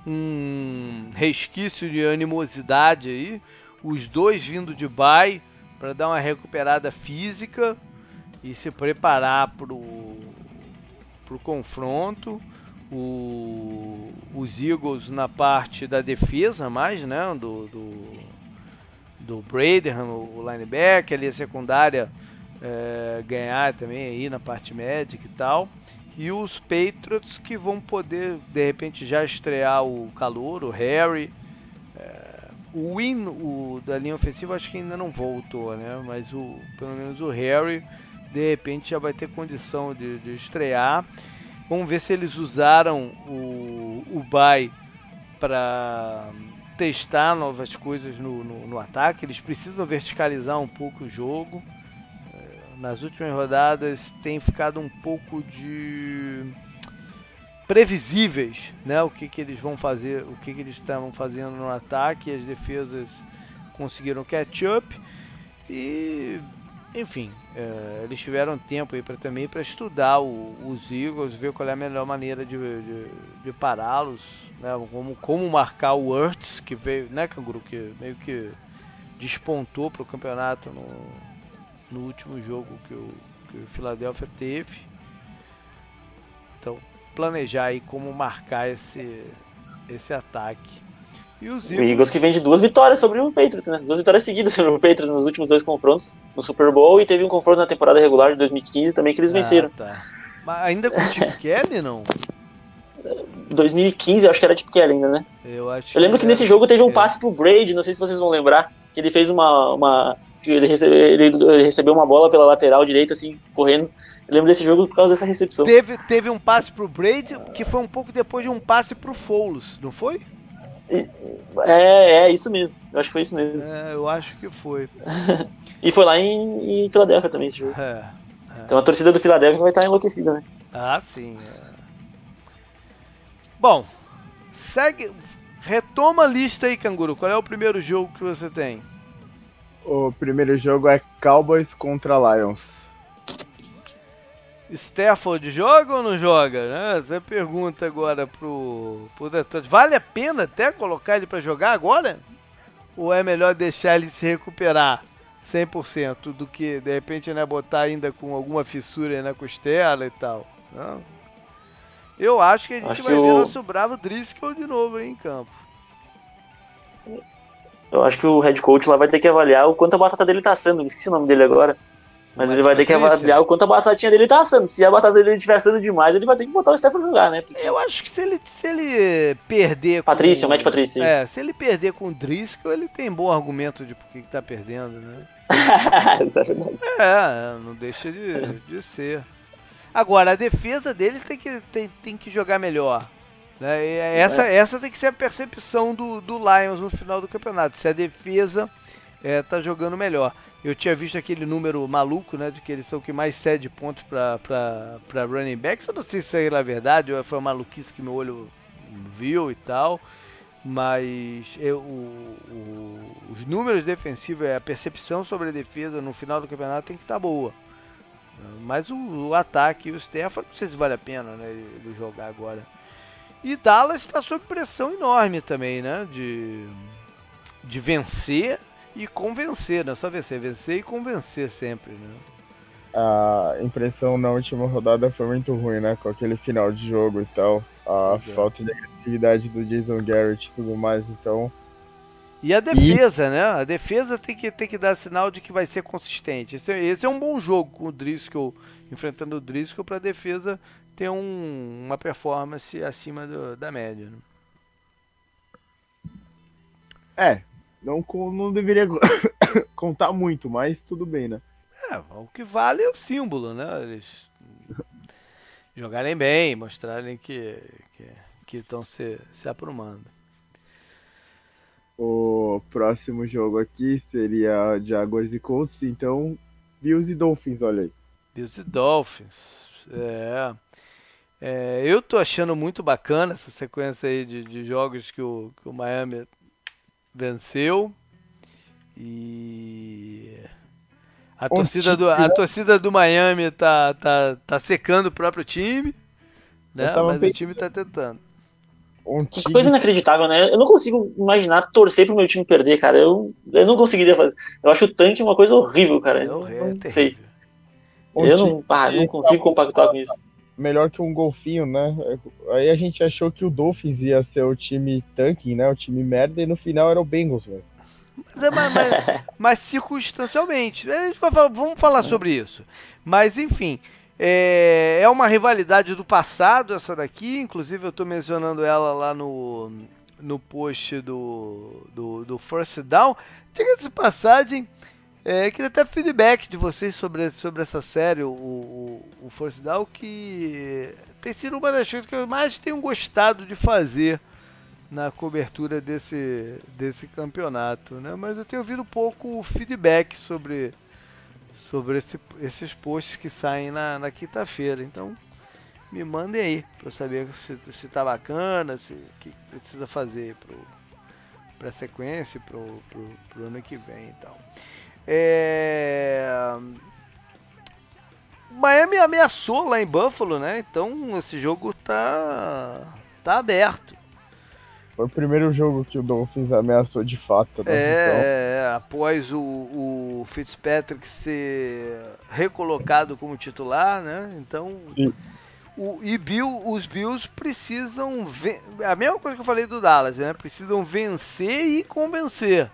um resquício de animosidade aí. Os dois vindo de bye para dar uma recuperada física e se preparar para o confronto o, os Eagles na parte da defesa mais, né, do, do, do Bradenham, o linebacker, ali a secundária é, ganhar também aí na parte médica e tal. E os Patriots que vão poder, de repente, já estrear o calor, o Harry. É, o Win, o da linha ofensiva, acho que ainda não voltou, né? Mas o, pelo menos o Harry, de repente, já vai ter condição de, de estrear. Vamos ver se eles usaram o, o bye para testar novas coisas no, no, no, ataque. Eles precisam verticalizar um pouco o jogo. Nas últimas rodadas tem ficado um pouco de previsíveis, né? O que, que eles vão fazer, o que, que eles estavam fazendo no ataque. As defesas conseguiram catch up e enfim, é, eles tiveram tempo aí para também para estudar o, os Eagles, ver qual é a melhor maneira de, de, de pará-los, né? Como, como marcar o Hurts, que veio, né, Canguru, que meio que despontou para o campeonato no, no último jogo que o, que o Philadelphia teve. Então, planejar aí como marcar esse, esse ataque. E os Eagles... O Eagles que vem de duas vitórias sobre o Patriots, né? Duas vitórias seguidas sobre o Patriots nos últimos dois confrontos no Super Bowl e teve um confronto na temporada regular de 2015 também que eles ah, venceram. Tá. Mas ainda com o Chip [laughs] Kelly, não? 2015, eu acho que era Chip Kelly ainda, né? Eu acho. Eu lembro que, que nesse jogo teve um passe pro Brady, não sei se vocês vão lembrar, que ele fez uma, uma ele, recebe, ele, ele recebeu uma bola pela lateral direita assim, correndo. Eu lembro desse jogo por causa dessa recepção. Teve, teve um passe pro Brady que foi um pouco depois de um passe pro Foles, não foi? É, é isso mesmo. Eu acho que foi isso mesmo. É, eu acho que foi. [laughs] e foi lá em, em Filadélfia também esse jogo. É, é. Então a torcida do Filadélfia vai estar enlouquecida, né? Ah, sim. É. Bom, segue. Retoma a lista aí, Canguru. Qual é o primeiro jogo que você tem? O primeiro jogo é Cowboys contra Lions. Stafford joga ou não joga? Né? Você pergunta agora pro, pro Detroit. Vale a pena até colocar ele para jogar agora? Ou é melhor deixar ele se recuperar 100% do que de repente né, botar ainda com alguma fissura na costela e tal? Não? Eu acho que a gente acho vai ver o nosso bravo Driscoll de novo aí em campo. Eu acho que o head coach lá vai ter que avaliar o quanto a batata dele tá sendo. Esqueci o nome dele agora. Mas ele vai ter que avaliar o quanto a batatinha dele tá assando. Se a batata dele estiver assando demais, ele vai ter que botar o Steph pra jogar, né? Porque... Eu acho que se ele, se ele perder Patrícia, com... o Matt Patrícia. É, se ele perder com o Driscoll, ele tem bom argumento de por que tá perdendo, né? [laughs] É. É, não deixa de, de ser. Agora, a defesa dele tem que, tem, tem que jogar melhor. Né? Essa, é. essa tem que ser a percepção do, do Lions no final do campeonato. Se a defesa é, tá jogando melhor. Eu tinha visto aquele número maluco, né? De que eles são o que mais cede pontos para running backs. Eu não sei se é verdade ou foi uma maluquice que meu olho viu e tal. Mas eu, o, o, os números defensivos, a percepção sobre a defesa no final do campeonato tem que estar tá boa. Mas o, o ataque e o Stefan, não sei se vale a pena né, ele jogar agora. E Dallas está sob pressão enorme também, né? De, de vencer e convencer, não é só vencer, vencer e convencer sempre, né? A impressão na última rodada foi muito ruim, né? Com aquele final de jogo e tal. A é. falta de agressividade do Jason Garrett e tudo mais, então. E a defesa, e... né? A defesa tem que, tem que dar sinal de que vai ser consistente. Esse, é, esse é um bom jogo com o Driscoll, enfrentando o Driscoll, para a defesa ter um, uma performance acima do, da média. Né? É, não, não deveria [coughs] contar muito, mas tudo bem, né? É, o que vale é o símbolo, né? Eles jogarem bem, mostrarem que que estão se, se aprumando. O próximo jogo aqui seria Jaguars e Colts, então Bills e Dolphins, olha aí. Bills e Dolphins, é. É eu tô achando muito bacana essa sequência aí de, de jogos que o, que o Miami venceu. E a torcida, do, a torcida do Miami tá, tá, tá secando o próprio time, né? Mas o time tá tentando. Um time... Que coisa inacreditável, né? Eu não consigo imaginar torcer pro meu time perder, cara. Eu, eu não conseguiria fazer. Eu acho o tanque uma coisa horrível, cara. É horrível, não, é sei. Um eu não, ah, não consigo compactuar com isso. Melhor que um golfinho, né? Aí a gente achou que o Dolphins ia ser o time tanking, né? O time merda, e no final era o Bengals mesmo. Mas, é, mas, mas, [laughs] mas circunstancialmente. A gente vai falar, vamos falar sobre isso. Mas, enfim, é, é uma rivalidade do passado essa daqui. Inclusive, eu estou mencionando ela lá no, no post do, do, do First Down. Diga de passagem, é, queria até feedback de vocês sobre, sobre essa série, o, o, o Force Down, que tem sido uma das coisas que eu mais tenho gostado de fazer na cobertura desse, desse campeonato, né? Mas eu tenho ouvido pouco feedback sobre, sobre esse, esses posts que saem na, na quinta-feira. Então, me mandem aí para saber se, se tá bacana, se que precisa fazer para a sequência, para o ano que vem e tal. É... Miami ameaçou lá em Buffalo, né? Então esse jogo tá tá aberto. Foi o primeiro jogo que o Dolphins ameaçou de fato, né? É, então... é após o, o, Fitzpatrick ser recolocado como titular, né? Então, o, e Bill, os Bills precisam a mesma coisa que eu falei do Dallas, né? Precisam vencer e convencer.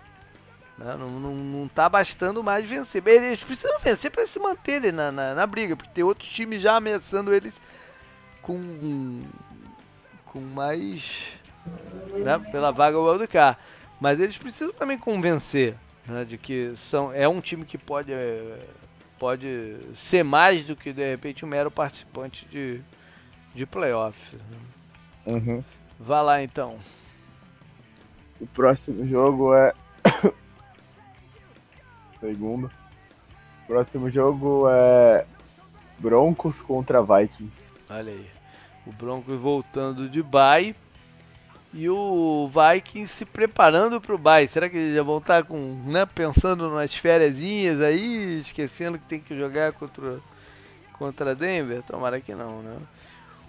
Né? Não, não, não tá bastando mais vencer. Eles precisam vencer para se manterem na, na, na, briga, porque tem outros times já ameaçando eles com, com mais. Né? pela vaga Wildcard. Mas eles precisam também convencer né? de que são, é um time que pode, pode ser mais do que de repente um mero participante de, de playoffs. Né? Uhum. Vá lá então. O próximo jogo é segundo. Próximo jogo é Broncos contra Vikings. Olha aí. O Broncos voltando de bye e o Vikings se preparando para o bye. Será que eles já vão estar tá com, né, pensando nas férias aí, esquecendo que tem que jogar contra contra Denver? Tomara que não, né?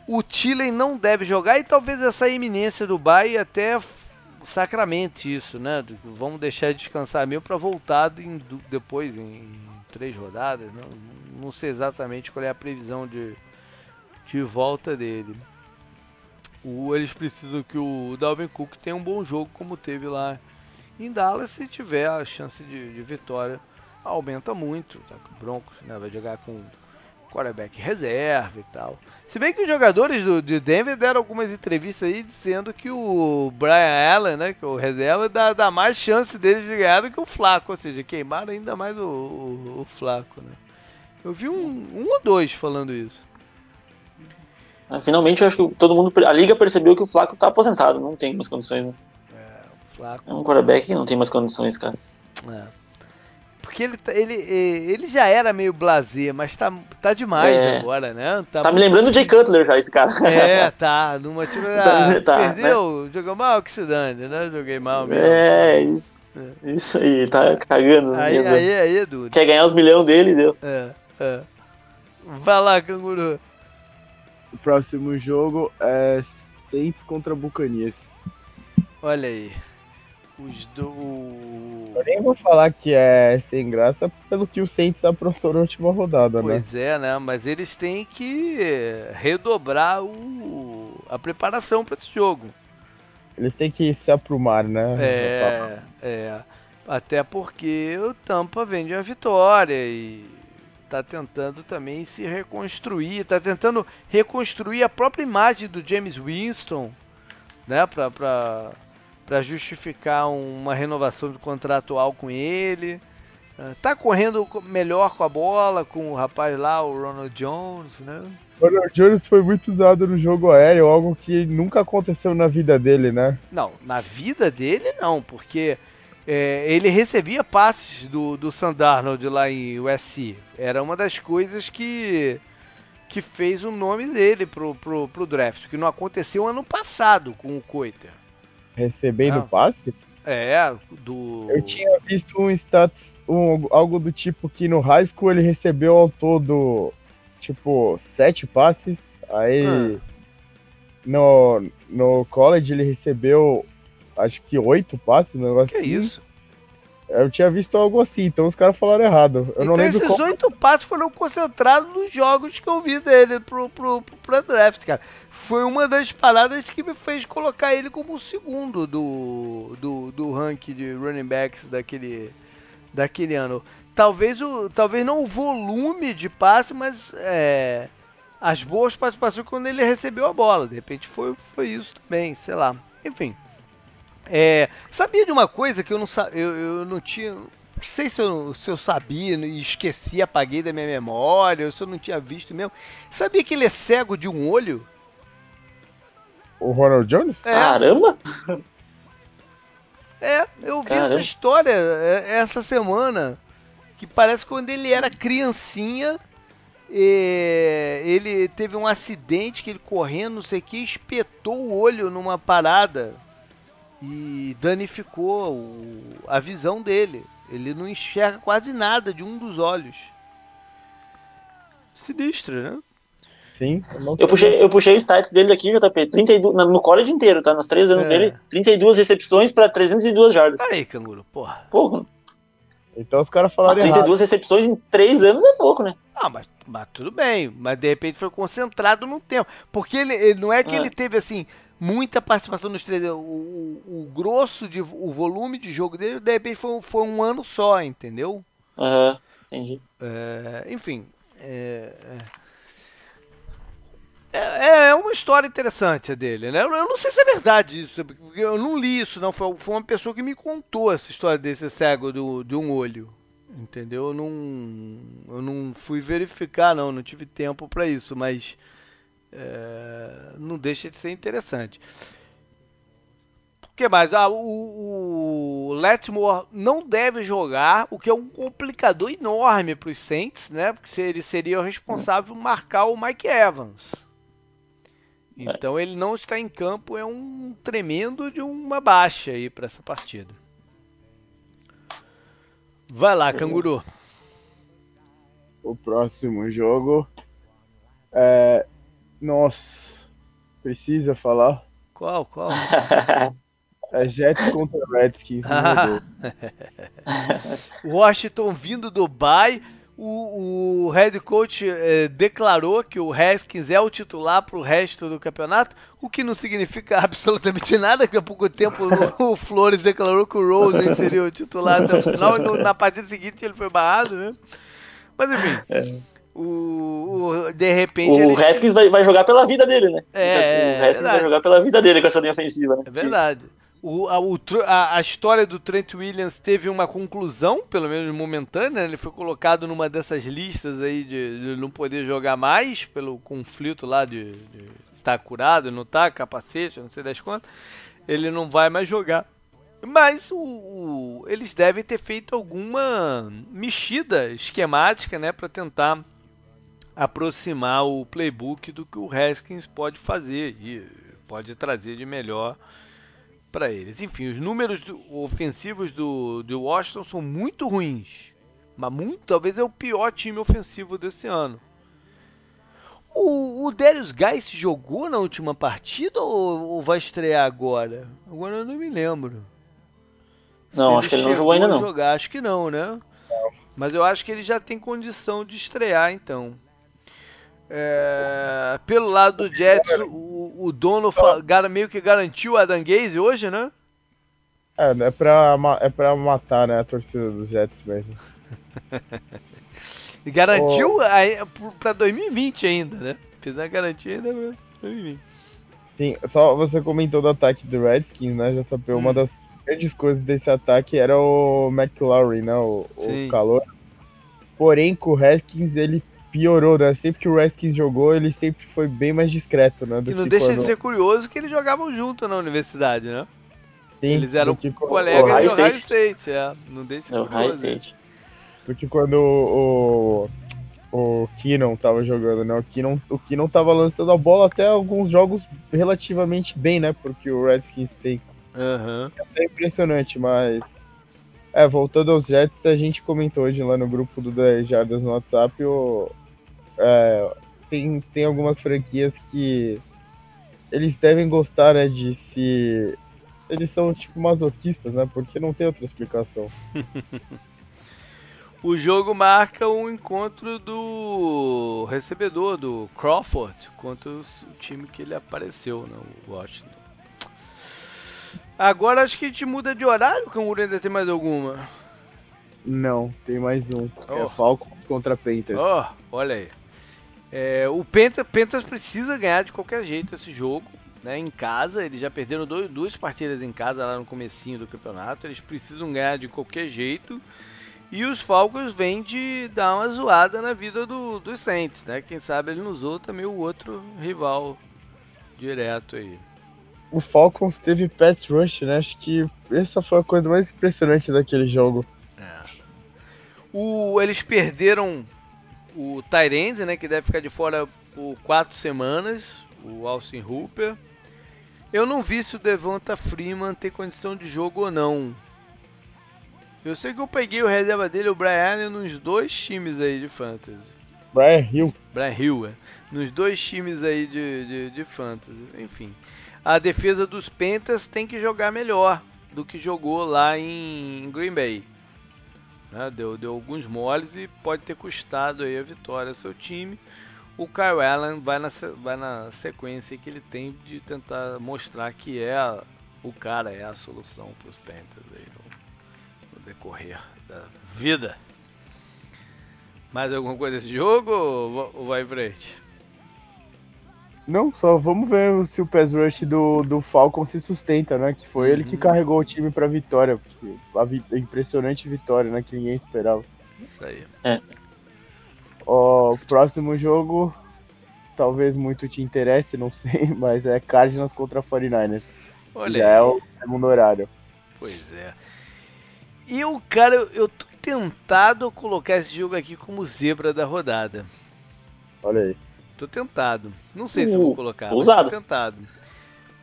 O Tillen não deve jogar e talvez essa iminência do bye até sacramente isso, né? Vamos deixar descansar mesmo para voltar em, depois em três rodadas. Não, não sei exatamente qual é a previsão de, de volta dele. O, eles precisam que o Dalvin Cook tenha um bom jogo como teve lá em Dallas. Se tiver a chance de, de vitória, aumenta muito. Tá? O Broncos né, vai jogar com quarterback reserva e tal. Se bem que os jogadores do, de Denver deram algumas entrevistas aí dizendo que o Brian Allen, né, que é o reserva, dá, dá mais chance deles de ganhar do que o Flaco, ou seja, queimaram ainda mais o, o, o Flaco, né. Eu vi um, um ou dois falando isso. Ah, finalmente, eu acho que todo mundo, a liga percebeu que o Flaco tá aposentado, não tem mais condições, né? É, o Flaco... É um quarterback que não tem mais condições, cara. É porque ele, tá, ele, ele já era meio blazer, mas tá, tá demais é. agora, né? Tá, tá me lembrando do Jay Cutler já, esse cara. É, [laughs] tá. Numa tipo, ah, tá, perdeu, né? jogou mal, que se dane, né? Joguei mal mesmo. É, isso. É. Isso aí, tá cagando. Aí, mesmo. aí, aí, Edu. Quer ganhar os milhões dele, deu. É, é. Vai lá, canguru. O próximo jogo é Saints contra Buccaneers. Olha aí. Os do. Eu nem vou falar que é sem graça pelo que o Saints aprontou na última rodada, pois né? Pois é, né? Mas eles têm que redobrar o... a preparação para esse jogo. Eles têm que se aprumar, né? É, é. Até porque o Tampa vende a vitória e tá tentando também se reconstruir, tá tentando reconstruir a própria imagem do James Winston, né, pra, pra para justificar uma renovação de contratual com ele. Ah, tá correndo melhor com a bola, com o rapaz lá, o Ronald Jones, né? O Ronald Jones foi muito usado no jogo aéreo, algo que nunca aconteceu na vida dele, né? Não, na vida dele não, porque é, ele recebia passes do, do Sandarnold lá em USC. Era uma das coisas que que fez o nome dele pro, pro, pro draft, que não aconteceu ano passado com o Coiter. Recebendo Não. passe? É, do. Eu tinha visto um status, um, algo do tipo que no high school ele recebeu ao todo, tipo, sete passes. Aí ah. no, no college ele recebeu acho que oito passes, um negócio que assim. isso? Eu tinha visto algo assim, então os caras falaram errado. Eu então não lembro esses oito passes foram concentrados nos jogos que eu vi dele pro, pro, pro, pro draft, cara. Foi uma das paradas que me fez colocar ele como o segundo do, do, do ranking de running backs daquele, daquele ano. Talvez, o, talvez não o volume de passe, mas é, as boas participações quando ele recebeu a bola. De repente foi, foi isso também, sei lá. Enfim. É, sabia de uma coisa que eu não, eu, eu não tinha. Não sei se eu, se eu sabia e esqueci, apaguei da minha memória, ou se eu não tinha visto mesmo. Sabia que ele é cego de um olho? O Ronald Jones? É. Caramba! É, eu vi Caramba. essa história é, essa semana. Que parece que quando ele era criancinha, ele teve um acidente que ele correndo, não sei o que, espetou o olho numa parada e danificou o, a visão dele. Ele não enxerga quase nada de um dos olhos. Sinistro, né? Sim. Eu puxei, eu puxei o stats dele aqui, JP. 32, no college inteiro, tá? Nos três anos é. dele, 32 recepções para 302 jardas. Aí, canguru, porra. Pouco. Então os caras falaram ah, 32 errado. recepções em três anos é pouco, né? Ah, mas, mas tudo bem. Mas de repente foi concentrado no tempo. Porque ele, ele não é que é. ele teve assim muita participação nos três. O, o, o, grosso, de, o volume de jogo dele, de repente, foi, foi um ano só, entendeu? Aham, uhum, entendi. É, enfim. É, é, é, é, uma história interessante a dele, né? Eu, não sei se é verdade isso, eu não li isso, não. Foi, foi uma pessoa que me contou essa história desse cego do, de um olho. Entendeu? Eu não, eu não fui verificar, não, não tive tempo para isso, mas é, não deixa de ser interessante. O que mais? Ah, o, o Letmore não deve jogar, o que é um complicador enorme para os Saints, né? Porque ele seria o responsável por marcar o Mike Evans. Então ele não está em campo, é um tremendo de uma baixa aí para essa partida. Vai lá, canguru. O próximo jogo é nossa, precisa falar? Qual, qual? [laughs] É Jets contra Redskins. Ah. [laughs] Washington vindo do Bay. O, o head coach eh, declarou que o Haskins é o titular para o resto do campeonato, o que não significa [laughs] absolutamente nada, porque há pouco tempo o, [laughs] o Flores declarou que o Rosen seria o titular até o final, e no, na partida seguinte ele foi barrado, né? Mas enfim. É. O, o, de repente. O ele... Haskins vai, vai jogar pela vida dele, né? É, o Haskins é vai jogar pela vida dele com essa linha ofensiva, né? É verdade. O, a, o, a, a, história do Trent Williams teve uma conclusão, pelo menos momentânea, né? ele foi colocado numa dessas listas aí de, de, não poder jogar mais pelo conflito lá de estar tá curado, não tá, capacete, não sei das quantas. Ele não vai mais jogar. Mas o, o, eles devem ter feito alguma mexida esquemática, né, para tentar aproximar o playbook do que o Haskins pode fazer e pode trazer de melhor para eles. Enfim, os números do, ofensivos do, do Washington são muito ruins, mas muito, talvez é o pior time ofensivo desse ano. O, o Darius Guy jogou na última partida ou, ou, vai estrear agora? Agora eu não me lembro. Não, Se acho que ele não jogou ainda não. Jogar, acho que não, né? Mas eu acho que ele já tem condição de estrear então. É, pelo lado do Jets, o, o dono meio que garantiu a Danguese hoje, né? É, é pra, é pra matar né, a torcida dos Jets mesmo. [laughs] e garantiu oh. pra 2020 ainda, né? Fez a garantia ainda pra 2020. Sim, só você comentou do ataque do Redskins, né, JP? Hum. Uma das grandes coisas desse ataque era o McLaurin, né? O, o calor. Porém, com o Redskins ele piorou, né? Sempre que o Redskins jogou, ele sempre foi bem mais discreto, né? Do e não que deixa quando... de ser curioso que eles jogavam junto na universidade, né? Sim, eles eram que... colegas do Ohio State, é. Não deixa de ser curioso. Ohio State. Porque quando o, o, o Keenan tava jogando, né? O Keenan, o Keenan tava lançando a bola até alguns jogos relativamente bem, né? Porque o Redskins tem. Uhum. É impressionante, mas é, voltando aos Jets, a gente comentou hoje lá no grupo do 10 Jardas no WhatsApp, o, é, tem, tem algumas franquias que eles devem gostar né, de se eles são tipo masoquistas, né? Porque não tem outra explicação. [laughs] o jogo marca o um encontro do recebedor, do Crawford, contra o time que ele apareceu, né? o Washington. Agora acho que a gente muda de horário, o Canguru ainda tem mais alguma? Não, tem mais um. É oh. É Falcons contra Panthers. Oh, olha aí. É, o Panthers, Panthers precisa ganhar de qualquer jeito esse jogo. Né, em casa, eles já perderam dois, duas partidas em casa lá no comecinho do campeonato. Eles precisam ganhar de qualquer jeito. E os Falcons vêm de dar uma zoada na vida do, dos Saints, né? Quem sabe ele não usou também o outro rival direto aí. O Falcons teve Pat Rush, né? Acho que essa foi a coisa mais impressionante daquele jogo. É. O, eles perderam o Tyrande, né? Que deve ficar de fora por quatro semanas. O Austin Hooper. Eu não vi se o Devonta Freeman tem condição de jogo ou não. Eu sei que eu peguei o reserva dele, o Brian Allen, nos dois times aí de fantasy. Brian Hill. Brian Hill, é. Nos dois times aí de, de, de fantasy. Enfim. A defesa dos Pentas tem que jogar melhor do que jogou lá em Green Bay. Né? Deu, deu alguns moles e pode ter custado aí a vitória ao seu time o Kyle Allen vai na, vai na sequência que ele tem de tentar mostrar que é a, o cara é a solução para os Panthers aí no, no, decorrer da vida. Mais alguma coisa desse jogo ou, vai em frente? Não, só vamos ver se o pass rush do, do Falcon se sustenta, né? Que foi uhum. ele que uhum. carregou o time para vitória. A, vi a impressionante vitória, né? Que ninguém esperava. Isso aí. É. O próximo jogo, talvez muito te interesse, não sei, [laughs] mas é Cardinals contra 49ers. Olha Já é o segundo horário. Pois é. E o cara, eu, tô tentado colocar esse jogo aqui como zebra da rodada. Olha aí. Tô tentado. Não sei uh, se vou colocar, usado. tô tentado.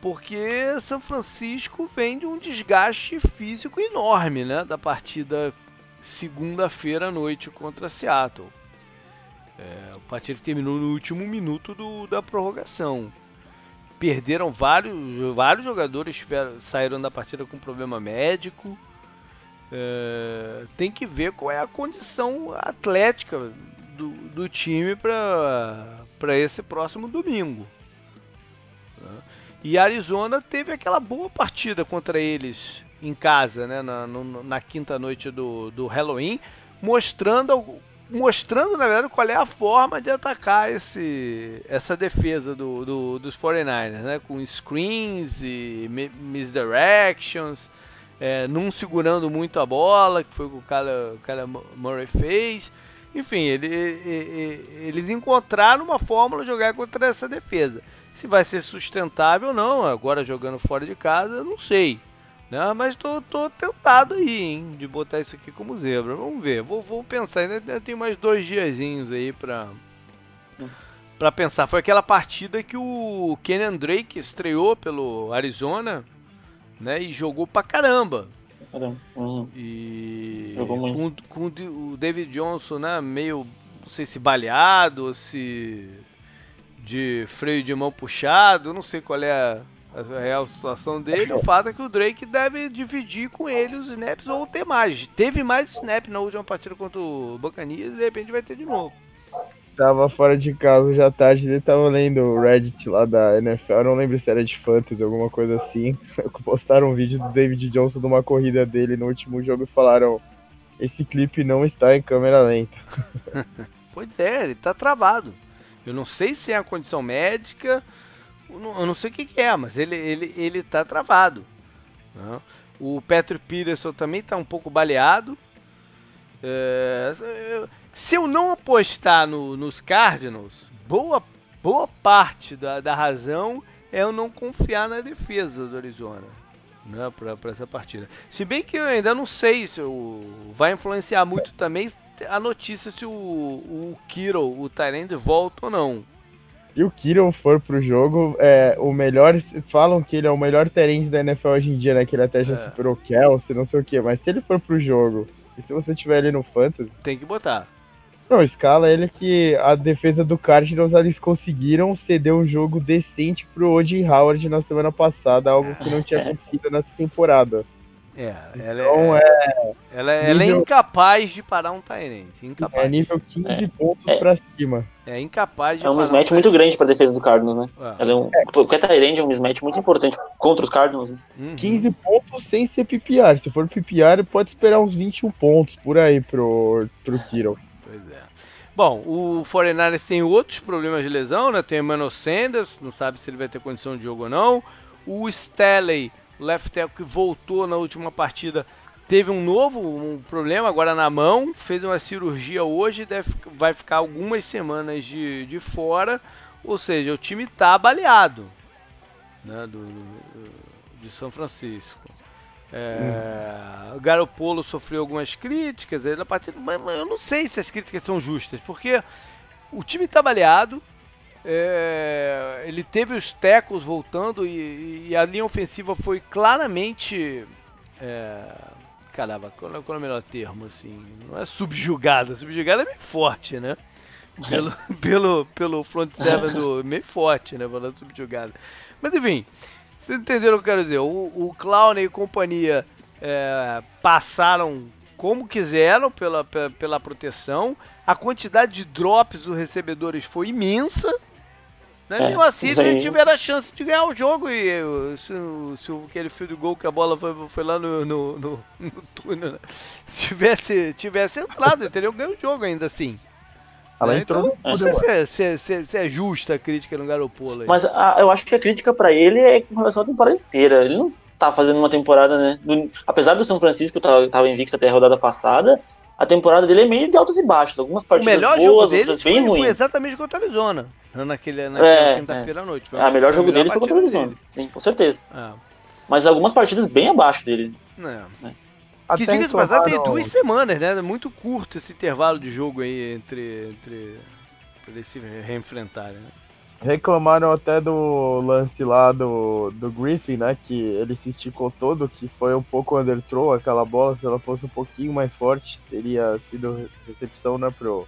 Porque São Francisco vem de um desgaste físico enorme, né? Da partida segunda-feira à noite contra Seattle. É, o partida terminou no último minuto do, da prorrogação. Perderam vários, vários jogadores saíram da partida com problema médico. É, tem que ver qual é a condição atlética do, do time para esse próximo domingo. Né? E Arizona teve aquela boa partida contra eles em casa, né, na, no, na quinta noite do, do Halloween, mostrando mostrando, na verdade, qual é a forma de atacar esse, essa defesa do, do, dos 49ers, né? Com screens e misdirections, é, não segurando muito a bola, que foi o que o cara, o cara Murray fez. Enfim, ele, ele, eles encontraram uma fórmula jogar contra essa defesa. Se vai ser sustentável ou não, agora jogando fora de casa, não sei. Né? Mas tô, tô tentado aí, hein, de botar isso aqui como zebra. Vamos ver, vou, vou pensar. Ainda, ainda tem mais dois diazinhos aí pra, pra pensar. Foi aquela partida que o Kenyan Drake estreou pelo Arizona, né? E jogou pra caramba. Caramba. Uhum. E com, com, o David Johnson, né? Meio, não sei se baleado ou se de freio de mão puxado, não sei qual é a a real situação dele. O fato é que o Drake deve dividir com ele os snaps ou ter mais. Teve mais snap na última partida contra o Bacanias e de repente vai ter de novo. Tava fora de casa já tarde, ele tava lendo o Reddit lá da NFL, eu não lembro se era de Fantasy, alguma coisa assim. [laughs] Postaram um vídeo do David Johnson de uma corrida dele no último jogo e falaram: Esse clipe não está em câmera lenta. [laughs] pois é, ele tá travado. Eu não sei se é a condição médica, eu não sei o que, que é, mas ele, ele, ele tá travado. Né? O Patrick Peterson também tá um pouco baleado. É, se eu não apostar no, nos Cardinals, boa, boa parte da, da razão é eu não confiar na defesa do Arizona né, para essa partida. Se bem que eu ainda não sei se o, vai influenciar muito também a notícia se o, o Kiro, o Tyrande, volta ou não. Se o Kiro for pro jogo, é o melhor. Falam que ele é o melhor terente da NFL hoje em dia, né? Que ele até já é. superou Kelsey, não sei o que. Mas se ele for pro jogo, e se você tiver ele no Fantasy. Tem que botar. Não, escala ele que a defesa do Cardinals eles conseguiram ceder um jogo decente pro Odin Howard na semana passada, algo que não tinha [laughs] acontecido nessa temporada. É, ela então, é, é, ela, nível, ela é incapaz de parar um Tyrant. Incapaz. É nível 15 é, pontos é, pra cima. É incapaz de É um mismatch um muito grande pra defesa do Cardinals, né? É. Ela é um, é. Qualquer Tyrant é um mismatch muito importante contra os Cardinals. Né? Uhum. 15 pontos sem ser PPR. Se for PPR, pode esperar uns 21 pontos por aí pro, pro Kiro. Pois é. Bom, o 49ers tem outros problemas de lesão, né? Tem o Emmanuel Sanders, não sabe se ele vai ter condição de jogo ou não. O Staley, left tackle que voltou na última partida, teve um novo um problema agora na mão, fez uma cirurgia hoje, deve, vai ficar algumas semanas de, de fora. Ou seja, o time está baleado né, do, do, de São Francisco. É, O Garopolo sofreu algumas críticas na partida, mas, mas, eu não sei se as críticas são justas, porque o time está baleado, é, ele teve os tecos voltando e, e, a linha ofensiva foi claramente. É, caramba, qual é, qual é o melhor termo? Assim, não é subjugada, subjugada é meio forte, né? Pelo, pelo, pelo front seven do. meio forte, né? Falando subjugada. Mas enfim, vocês entenderam o que eu quero dizer? O, o Clown e companhia é, passaram como quiseram pela, pela, pela, proteção. A quantidade de drops dos recebedores foi imensa. Né? É, Mesmo assim, eles tiveram a chance de ganhar o jogo. E se, se aquele field goal que a bola foi, foi lá no, no, no, no túnel, né? se tivesse, tivesse entrado, ele teria ganho o jogo ainda assim. Ela né? entrou. Então, não sei se é, se, é, se, é, se é, justa a crítica no Garopolo. Aí. Mas a, eu acho que a crítica para ele é com relação à temporada inteira. Ele não tá fazendo uma temporada, né? Do, apesar do São Francisco tava, tava invicto até a rodada passada, a temporada dele é meio de altos e baixos. Algumas partidas o melhor boas, jogo dele outras bem ruins. Foi exatamente contra a Arizona, naquele, naquela é, quinta-feira é. à noite. Foi, ah, o melhor jogo dele foi contra a Arizona, sim, com certeza. É. Mas algumas partidas bem abaixo dele. É. é. Que diga-se passar, tem duas semanas, né? Muito curto esse intervalo de jogo aí entre, entre pra eles se reenfrentarem, né? Reclamaram até do lance lá do, do Griffin, né? Que ele se esticou todo, que foi um pouco underthrow aquela bola. Se ela fosse um pouquinho mais forte, teria sido recepção, né? Pro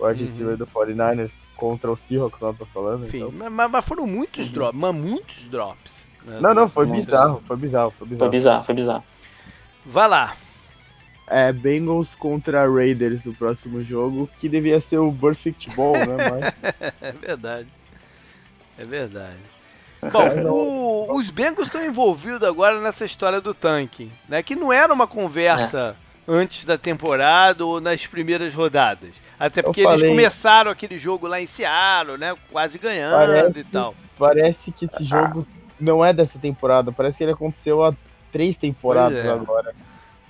wide uhum. do 49ers contra o Seahawks, não tô falando. Sim, então. mas, mas, foram muitos uhum. drops, mas muitos drops. Né? Não, não, foi bizarro, foi bizarro, foi bizarro. Foi bizarro, foi bizarro. Vai lá é, Bengals contra Raiders no próximo jogo, que devia ser o Perfect Ball, né? [laughs] Mas... é verdade. É verdade. Bom, o, os Bengals estão envolvidos agora nessa história do tanking, né? Que não era uma conversa é. antes da temporada ou nas primeiras rodadas. Até porque eles começaram aquele jogo lá em Seattle, né? Quase ganhando parece, e tal. Parece que esse jogo não é dessa temporada. Parece que ele aconteceu há três temporadas pois é. agora.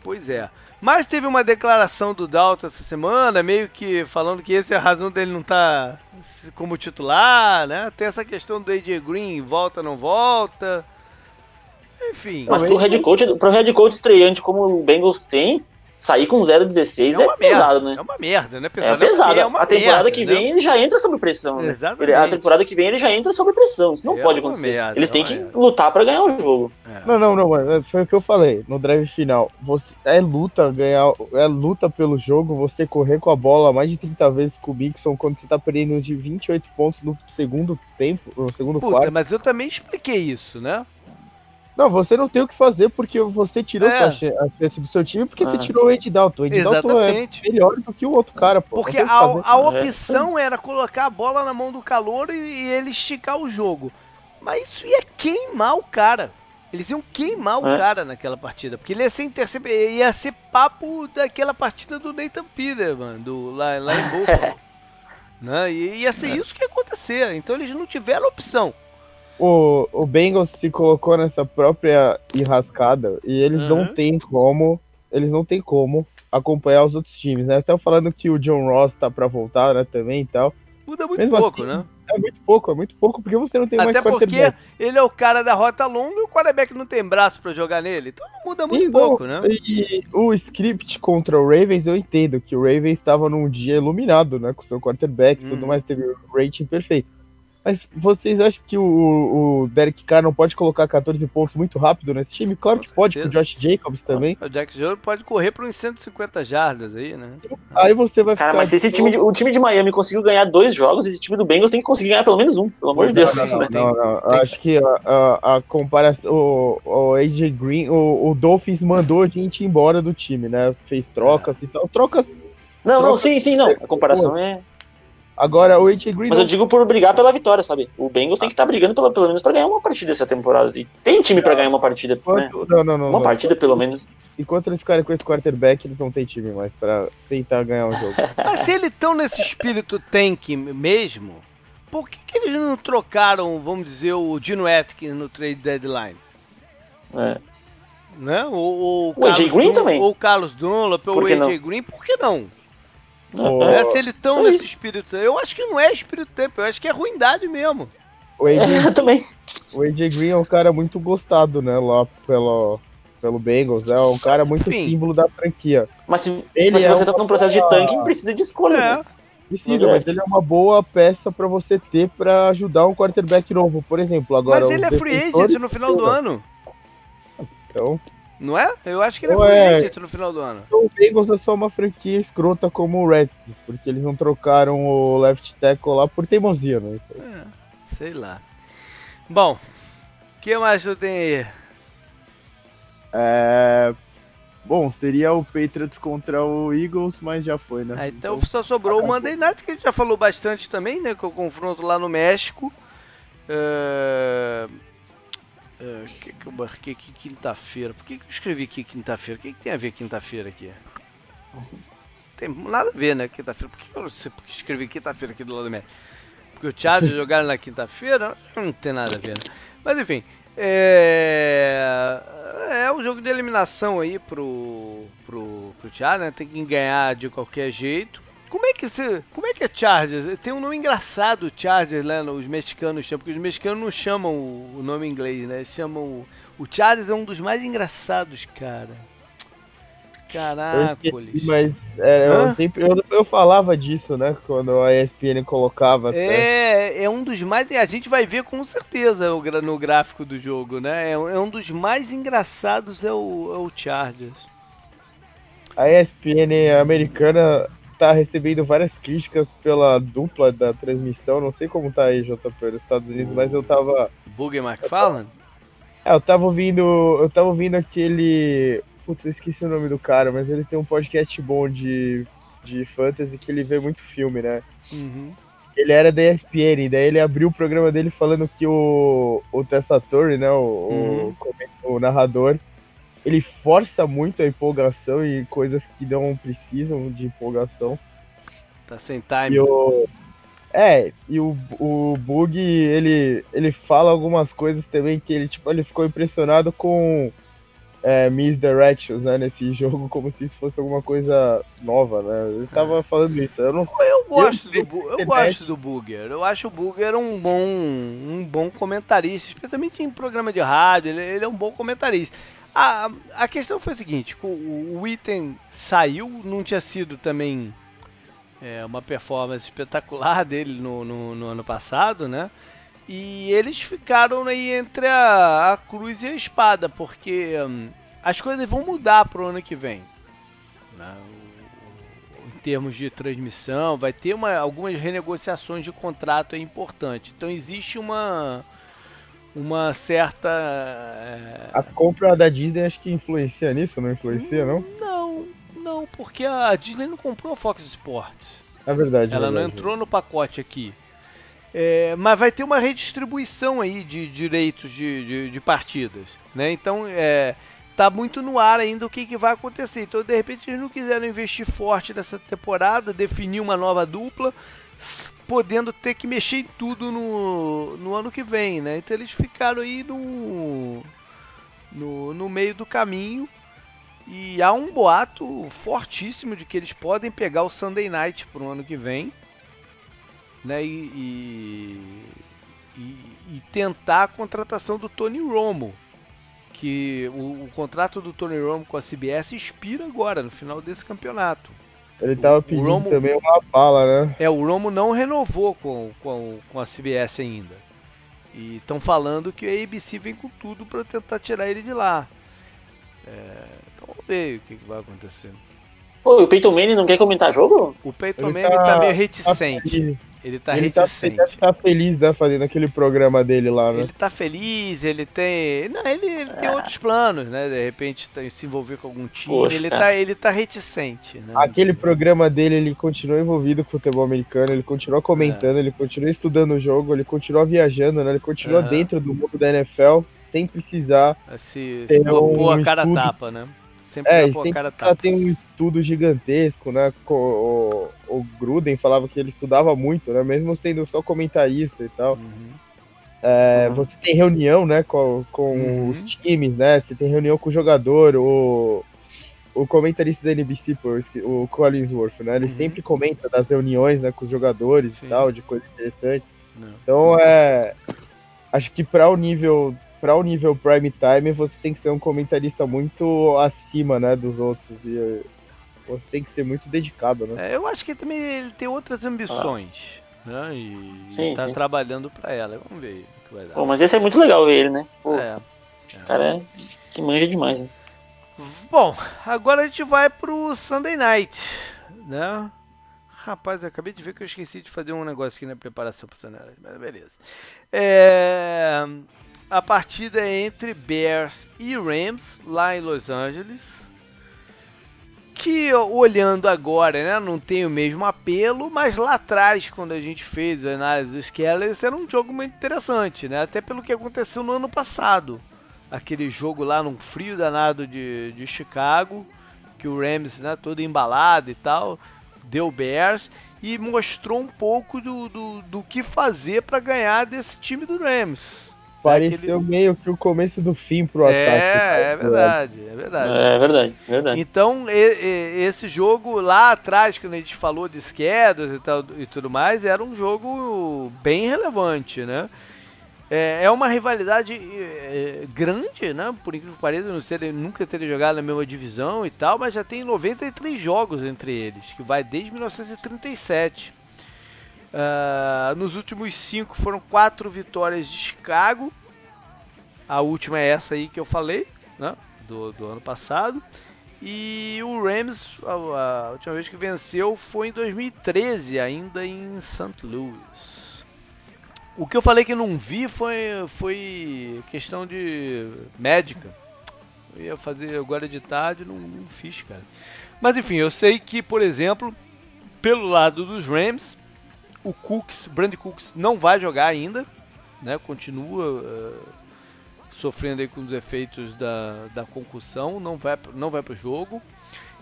Pois é. Mas teve uma declaração do Dalton essa semana, meio que falando que essa é a razão dele não estar tá como titular, né? Tem essa questão do AJ Green, volta ou não volta. Enfim. Mas pro head coach, pro head coach estreante como o Bengals tem, sair com 0,16 é, é pesado, né? É uma merda, né? Pesado, é pesado. É a temporada merda, que vem né? ele já entra sob pressão, né? Exatamente. a temporada que vem ele já entra sob pressão. Isso não é pode acontecer. Merda, Eles é têm que merda. lutar para ganhar o jogo. É. Não, não, não, é, foi o que eu falei no drive final. Você, é luta ganhar, é luta pelo jogo, você correr com a bola mais de 30 vezes com o Mixon quando você tá perdendo de 28 pontos no segundo tempo, no segundo Puta, quarto. mas eu também expliquei isso, né? Não, você não tem o que fazer porque você tirou é. a chance do seu time porque ah. você tirou o Ed Dalton. O Ed Dalton é melhor do que o outro cara, pô. Porque a, a, opção é. era colocar a bola na mão do calor e, e, ele esticar o jogo. Mas isso ia queimar o cara. Eles iam queimar o é. cara naquela partida. Porque ele ia ser ia ser papo daquela partida do Nathan Peterman, do, lá, lá em [laughs] Buffalo. né? E ia ser é. isso que ia acontecer. Então eles não tiveram opção o, o Bengals se colocou nessa própria enrascada e eles uhum. não têm como. Eles não têm como acompanhar os outros times, né? Estão falando que o John Ross tá para voltar, né, também e tal. Muda muito Mesmo pouco, assim, né? É muito pouco, é muito pouco, porque você não tem Até mais porque ele é o cara da rota longa e o quarterback não tem braço para jogar nele. Então não muda muito pouco, né? E o script contra o Ravens, eu entendo que o Ravens estava num dia iluminado, né? Com seu quarterback e hum. tudo mais, teve o rating perfeito. Mas vocês acham que o, o Derek Carr não pode colocar 14 pontos muito rápido nesse time? Claro que pode, com o Josh Jacobs também. O Jack Jones pode correr para uns 150 jardas aí, né? Aí você vai Cara, ficar... mas se esse time de, o time de Miami conseguiu ganhar dois jogos, esse time do Bengals tem que conseguir ganhar pelo menos um, pelo amor de Deus. Não, não, [laughs] não, não. Tem... Acho que a, a, a comparação. O, o AJ Green, o, o Dolphins mandou a gente embora do time, né? Fez trocas é. e tal. Trocas. Não, trocas, não, sim, sim, não. A [laughs] comparação é. Agora, o AJ Green. Mas eu digo por brigar pela vitória, sabe? O Bengals tem que estar tá brigando pelo, pelo menos para ganhar uma partida essa temporada. E tem time para ganhar uma partida. Enquanto... Né? Não, não, não. Uma não, partida, pelo menos. Enquanto eles ficarem com esse quarterback, eles não têm time mais para tentar ganhar um jogo. [laughs] Mas se eles estão nesse espírito tank mesmo, por que, que eles não trocaram, vamos dizer, o Dino Atkins no trade deadline? É. Né? Ou, o, o AJ Green Dun também. Ou o Carlos Dunlap, ou o AJ não? Green, por que não? É, se eles estão nesse espírito. Eu acho que não é espírito tempo, eu acho que é ruindade mesmo. O AJ, é, eu também. O AJ Green é um cara muito gostado, né, lá pelo, pelo Bengals, né? É um cara muito Enfim. símbolo da franquia. Mas se, ele mas se é você tá num processo boa... de tanking, precisa de escolha, é. né? Precisa, mas ele é uma boa peça para você ter para ajudar um quarterback novo, por exemplo. Agora, mas ele é free agent no final do ano. Então, não é? Eu acho que ele é free no final do ano. O Bengals é só uma franquia escrota como o Redskins, porque eles não trocaram o left tackle lá por teimosia, né? É, sei lá. Bom, o que mais eu tenho aí? É... Bom, seria o Patriots contra o Eagles, mas já foi, né? Ah, então, então, só sobrou o Monday Night, que a gente já falou bastante também, né? Que é o confronto lá no México. Uh... Uh, que, que eu marquei aqui quinta-feira? Por que, que eu escrevi aqui quinta-feira? O que, que tem a ver quinta-feira aqui? Tem nada a ver, né? Quinta-feira. Por que eu não sei porque escrevi quinta-feira aqui do lado do médico? Porque o Chargers [laughs] jogaram na quinta-feira? Não tem nada a ver, né? Mas enfim. É, é um jogo de eliminação aí pro, pro, pro Chargers, né? Tem que ganhar de qualquer jeito. Como é que você, como é que é Chargers? Tem um nome engraçado Chargers, né? Os mexicanos chamam, porque os mexicanos não chamam o nome inglês, né? Chamam o Chargers é um dos mais engraçados, cara. Caracoles. Mas é, eu sempre eu, eu, falava disso, né? Quando a ESPN colocava. É, é um dos mais. A gente vai ver com certeza no gráfico do jogo, né? É, é um dos mais engraçados é o, é o Chargers. A ESPN americana tá recebendo várias críticas pela dupla da transmissão. Não sei como tá aí, JP, nos Estados Unidos, mas eu tava. Bug McFarlane? É, eu tava ouvindo. Eu tava ouvindo aquele. Putz, eu esqueci o nome do cara, mas ele tem um podcast bom de, de fantasy que ele vê muito filme, né? Uhum. Ele era da ESPN, daí ele abriu o programa dele falando que o, o Tessatori, né, o, uhum. o, o narrador, ele força muito a empolgação e coisas que não precisam de empolgação. Tá sem time. E o, é, e o, o Bug, ele, ele fala algumas coisas também que ele, tipo, ele ficou impressionado com é, misdirections, né, nesse [laughs] jogo, como se isso fosse alguma coisa nova, né? Ele tava é. falando isso. Eu, não, eu gosto eu, do eu gosto do Booger. Eu acho o Booger um bom um bom comentarista, especialmente em programa de rádio, ele, ele é um bom comentarista. A, a questão foi o seguinte: o, o item saiu, não tinha sido também é, uma performance espetacular [laughs] dele no, no, no, ano passado, né? E eles ficaram aí entre a, a cruz e a espada, porque hum, as coisas vão mudar para o ano que vem. Né? em termos de transmissão, vai ter uma, algumas renegociações de contrato é importante. Então existe uma uma certa. É... A compra da Disney acho que influencia nisso, não influencia, não? Não, não, porque a Disney não comprou a Fox Sports. É verdade. Ela é verdade. não entrou no pacote aqui. É, mas vai ter uma redistribuição aí de direitos de, de, de partidas. Né? Então é, tá muito no ar ainda o que, que vai acontecer. Então, de repente, eles não quiseram investir forte nessa temporada, definir uma nova dupla podendo ter que mexer em tudo no, no ano que vem, né? Então eles ficaram aí no, no, no meio do caminho e há um boato fortíssimo de que eles podem pegar o Sunday Night para o ano que vem, né? E, e, e, tentar a contratação do Tony Romo, que o, o contrato do Tony Romo com a CBS expira agora no final desse campeonato. Ele tava pedindo Romo, também uma fala, né? É, o Romo não renovou com, com, com a CBS ainda. E estão falando que a ABC vem com tudo para tentar tirar ele de lá. É, então vamos ver o que, que vai acontecer. Pô, o Peyton Manning não quer comentar jogo? O Peyton Manning tá, tá, meio reticente. Tá ele tá ele reticente. Tá, ele tá feliz, né, fazendo aquele programa dele lá, né? Ele tá feliz, ele tem... Não, ele, ele tem ah. outros planos, né? De repente tá, se envolver com algum time. Poxa, ele, tá, ele tá reticente, né? Aquele programa dele, ele continua envolvido com o futebol americano, ele continua comentando, é. ele continua estudando o jogo, ele continua viajando, né? Ele continua uhum. dentro do mundo da NFL, sem precisar... Se, se um a cara estudo. tapa, né? Sempre é, sempre cara tá. tem um estudo gigantesco, né? O, o, Gruden falava que ele estudava muito, né? Mesmo sendo só comentarista e tal. Uhum. É, uhum. Você tem reunião, né, com, com uhum. os times, né? Você tem reunião com o jogador, o, o comentarista da NBC, o Collinsworth, né? Ele uhum. sempre comenta das reuniões, né, com os jogadores Sim. e tal, de coisas interessantes. Não. Então, é... Acho que para o nível para o nível prime time, você tem que ser um comentarista muito acima, né, dos outros. E eh, você tem que ser muito dedicado, né? É, eu acho que também ele tem outras ambições, ah. né? E sim, tá sim. trabalhando para ela. Vamos ver o que vai dar. Pô, mas esse é muito legal ver ele, né? Pô, é. O cara é que manja demais, né? Bom, agora a gente vai pro Sunday Night, né? Rapaz, eu acabei de ver que eu esqueci de fazer um negócio aqui na preparação pro Sunday Night, mas beleza. É a partida é entre Bears e Rams, lá em Los Angeles. Que olhando agora, né, não tem o mesmo apelo, mas lá atrás, quando a gente fez a análise dos Kellers, era um jogo muito interessante, né? Até pelo que aconteceu no ano passado. Aquele jogo lá num frio danado de, de Chicago, que o Rams, né, todo embalado e tal, deu Bears e mostrou um pouco do, do, do que fazer para ganhar desse time do Rams Pareceu aquele... meio que o começo do fim pro é, ataque. É, é verdade, é verdade. É verdade, é verdade. Então, e, e, esse jogo lá atrás, quando a gente falou de schedules e, tal, e tudo mais, era um jogo bem relevante, né? É, é uma rivalidade é, grande, né? Por incrível que pareça, não sei, nunca ter jogado na mesma divisão e tal, mas já tem 93 jogos entre eles, que vai desde 1937. Uh, nos últimos cinco foram quatro vitórias de Chicago. A última é essa aí que eu falei, né? Do, do ano passado. E o Rams, a, a, última vez que venceu foi em 2013, ainda em St. Louis. O que eu falei que não vi foi, foi questão de médica. Eu ia fazer agora de tarde, não, não fiz, cara. Mas enfim, eu sei que, por exemplo, pelo lado dos Rams, o Cooks, Brand Cooks não vai jogar ainda, né? Continua uh, sofrendo com os efeitos da, da concussão, não vai não vai para o jogo.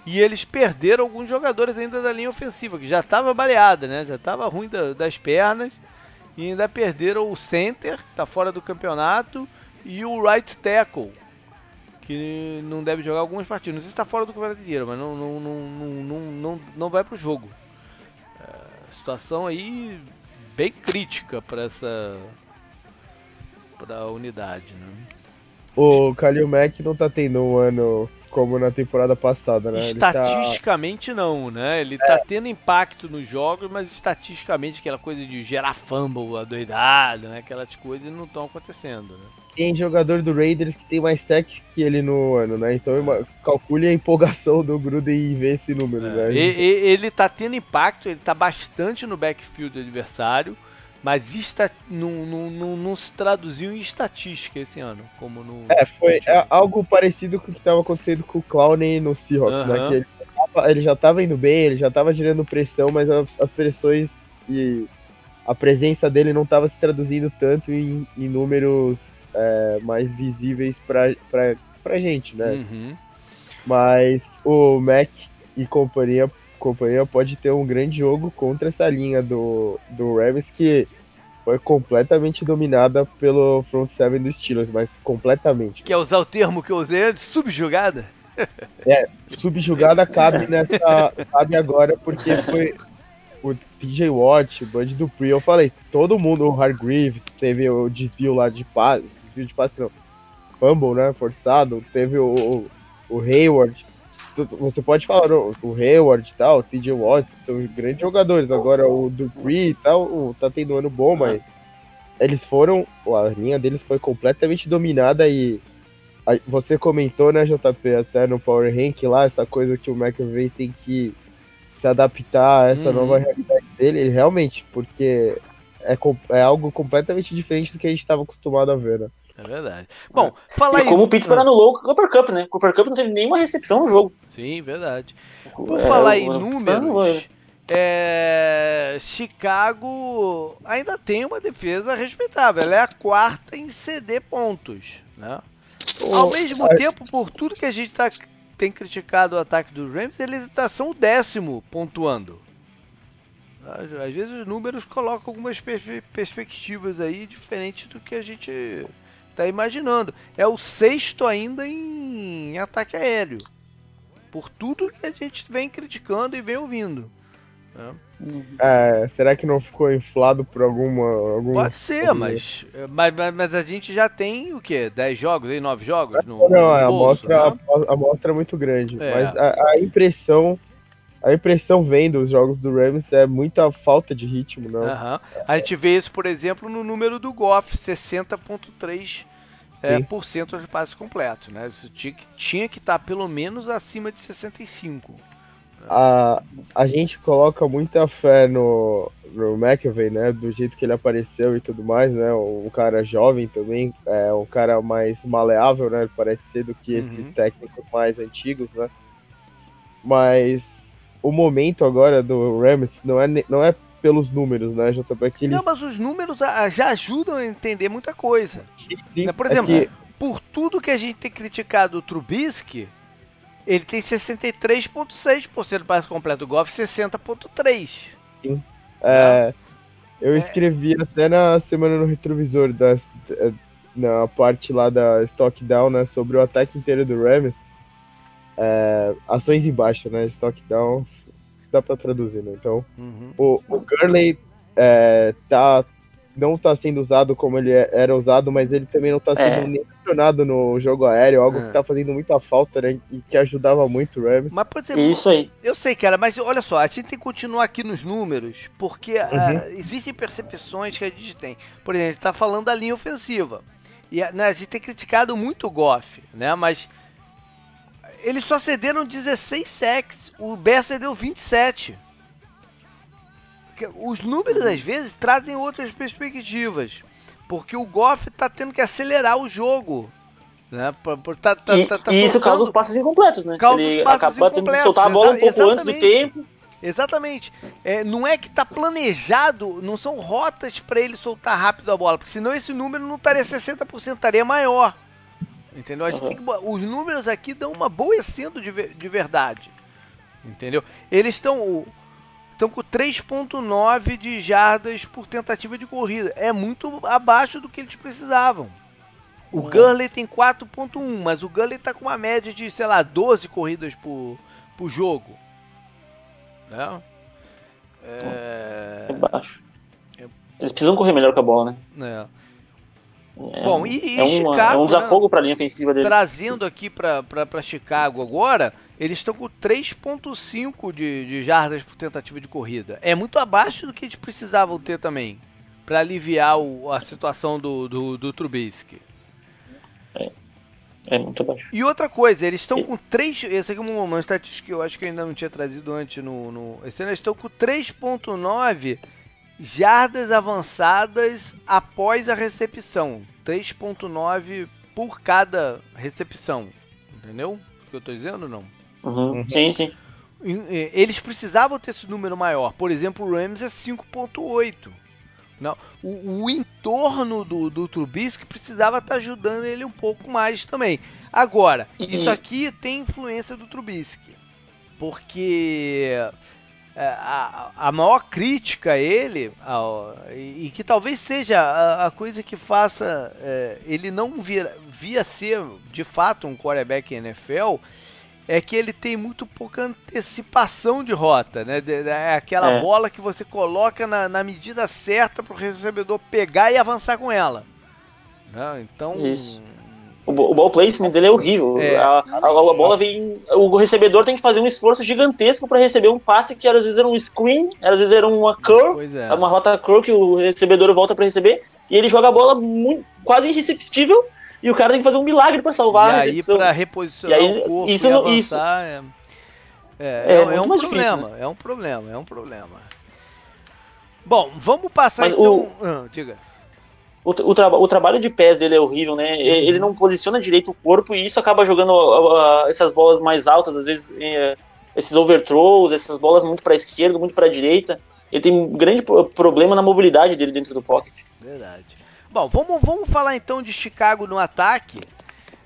E eles perderam alguns jogadores ainda da linha ofensiva, que já estava baleada, né? Já estava ruim da, das pernas. E ainda perderam o center, que está fora do campeonato, e o right tackle, que não deve jogar algumas partidas. Não sei se está fora do campeonato inteiro, mas não, não, não, não, não, não vai para o jogo situação aí bem crítica para essa para a unidade, né? O Kalil Mack não tá tendo um ano como na temporada passada, né? Estatisticamente tá... não, né? Ele tá é. tá tendo impacto nos jogos, mas estatisticamente aquela coisa de gerar fumble adoidado, né? Aquelas coisas não estão acontecendo, né? Tem jogador do Raiders que tem mais tech que ele no ano, né? Então é. calcule a empolgação do Gruden e vê esse número, é. né? E, ele tá tendo impacto, ele tá bastante no backfield do adversário mas esta, não, não, não, não, se traduziu em estatística esse ano, como no. É, foi é algo parecido com o que estava acontecendo com o Clowney no Seahawks, né? Que ele, ele já estava indo bem, ele já estava gerando pressão, mas as, as, pressões e a presença dele não estava se traduzindo tanto em, em números é, mais visíveis para pra gente, né? Uhum. Mas o Mac e companhia companhia pode ter um grande jogo contra essa linha do, do Rams que foi completamente dominada pelo front seven dos Steelers, mas completamente. Quer usar o termo que eu usei antes? Subjugada? É, subjugada cabe nessa. cabe agora, porque foi o TJ Watt, o Bud Dupree, eu falei, todo mundo, o Hargreaves, teve o desvio lá de passe, desvio de passe não, fumble, né, forçado, teve o, o Hayward, você pode falar, o, o Hayward e tal, o TJ Watt, são grandes jogadores. Agora o Dupree e tal, tá tendo um ano bom, mas eles foram, a linha deles foi completamente dominada e você comentou, né, JP, até no Power Rank lá, essa coisa que o McAvey tem que se adaptar a essa uhum. nova realidade dele, ele realmente, porque é, é algo completamente diferente do que a gente estava acostumado a ver, né? É verdade. Bom, é. fala aí. como o Pittsburgh anulou o Cooper Cup, né? O Cooper Cup não teve nenhuma recepção no jogo. Sim, verdade. Por é, falar em números, é, Chicago ainda tem uma defesa respeitável. Ela é a quarta em ceder pontos, né? Ao mesmo tempo, por tudo que a gente tá, tem criticado o ataque dos Rams, eles tá, são o décimo pontuando. Às vezes os números colocam algumas perspectivas aí diferentes do que a gente está imaginando. É o sexto ainda em ataque aéreo. Por tudo que a gente vem criticando e vem ouvindo. Né? É, será que não ficou inflado por alguma. Algum, Pode ser, mas, mas, mas a gente já tem o quê? 10 jogos, 9 jogos? No, não, no é, bolso, a, amostra, né? a, a amostra é muito grande. É. Mas a, a, impressão. A impressão vendo os jogos do Rams é muita falta de ritmo, não. Uhum. A gente vê isso, por exemplo, no número do Goff, 60.3 é, por cento de passes completos, né? Isso tinha que, tinha que estar tá pelo menos acima de 65 a, a gente coloca muita fé no, no McAvey, né? Do jeito que ele apareceu e tudo mais, né? Um cara jovem também, é um cara mais maleável, né? Parece ser do que esses uhum. técnicos mais antigos, né? Mas o momento agora do Rams não é, não é pelos números, né, JP? Que ele... Não, mas os números já ajudam a entender muita coisa. Sim, né? Por é exemplo, é que... por tudo que a gente tem criticado o Trubisky, ele tem 63,6% do passe completo. O Goff 60,3%. Sim. É, eu é. escrevi até na semana no retrovisor, da, na parte lá da Stock Down, né, sobre o ataque inteiro do Rams. É, ações embaixo, né? Stock Down, dá pra traduzir, né? Então, uhum. o, o Gurley é, tá não está sendo usado como ele é, era usado, mas ele também não está sendo é. nem mencionado no jogo aéreo, algo é. que está fazendo muita falta, né? E que ajudava muito o Rams. Mas, por exemplo, Isso aí. Eu sei, cara, mas olha só, a gente tem que continuar aqui nos números, porque ah, uhum. uh, existem percepções que a gente tem. Por exemplo, a gente tá falando da linha ofensiva. E né, a gente tem criticado muito o Goff, né? Mas eles só cederam 16 sacks, o Bear cedeu 27 os números às vezes trazem outras perspectivas. Porque o Goff está tendo que acelerar o jogo. Né? Tá, tá, e, tá, tá e isso causa os passes incompletos, né? Causa Ele os passes incompletos. soltar a bola um pouco Exatamente. antes do tempo. Exatamente. É, não é que está planejado, não são rotas para ele soltar rápido a bola, porque senão esse número não estaria 60%, estaria maior. Entendeu? A gente uhum. tem que, os números aqui dão uma boa sendo de, de verdade. Entendeu? Eles estão estão com 3.9 de jardas por tentativa de corrida. É muito abaixo do que eles precisavam. O uhum. Gurley tem 4.1, mas o Gurley está com uma média de, sei lá, 12 corridas por, por jogo. Né? É... é baixo. Eles precisam correr melhor com a bola, né? É. É, Bom, e, e é, Chicago, é um desafogo né, para a linha ofensiva dele. Trazendo aqui para Chicago agora, eles estão com 3.5 de, de jardas por tentativa de corrida. É muito abaixo do que eles precisavam ter também para aliviar o, a situação do, do, do Trubisky. É. É muito baixo. E outra coisa, eles estão com 3. Esse aqui é uma estatística que eu acho que eu ainda não tinha trazido antes no. no esse ano eles estão com 3,9 jardas avançadas após a recepção. 3,9 por cada recepção. Entendeu? O que eu estou dizendo não? Uhum. uhum. Sim, sim. Eles precisavam ter esse número maior. Por exemplo, o Rams é 5.8. Não, o, o, entorno do, do Trubisky precisava estar tá ajudando ele um pouco mais também. Agora, isso aqui tem influência do Trubisky. Porque a, a maior crítica a ele, e que talvez seja a, a coisa que faça é, ele não via, via ser de fato um quarterback NFL, é que ele tem muito pouca antecipação de rota, né? É aquela é. bola que você coloca na, na medida certa para o recebedor pegar e avançar com ela. Né? Então, Isso. O, o ball placement dele é horrível. É. A, a, a, bola vem. O recebedor tem que fazer um esforço gigantesco para receber um passe que às vezes era um screen, às vezes era uma curl, é. uma rota curl que o recebedor volta para receber, e ele joga a bola muito, quase irreceptível e o cara tem que fazer um milagre para salvar e aí para reposicionar aí, o corpo isso, e avançar, isso, é, é, é, é, é um problema, difícil, né? é um problema, é um problema. Bom, vamos passar Mas então. O, ah, diga. O, o, tra o, trabalho de pés dele é horrível, né? Uhum. Ele não posiciona direito o corpo e isso acaba jogando uh, uh, essas bolas mais altas, às vezes uh, esses overthrows, essas bolas muito para esquerda, muito para direita. Ele tem um grande problema na mobilidade dele dentro do pocket. Verdade. Bom, vamos, vamos falar então de Chicago no ataque.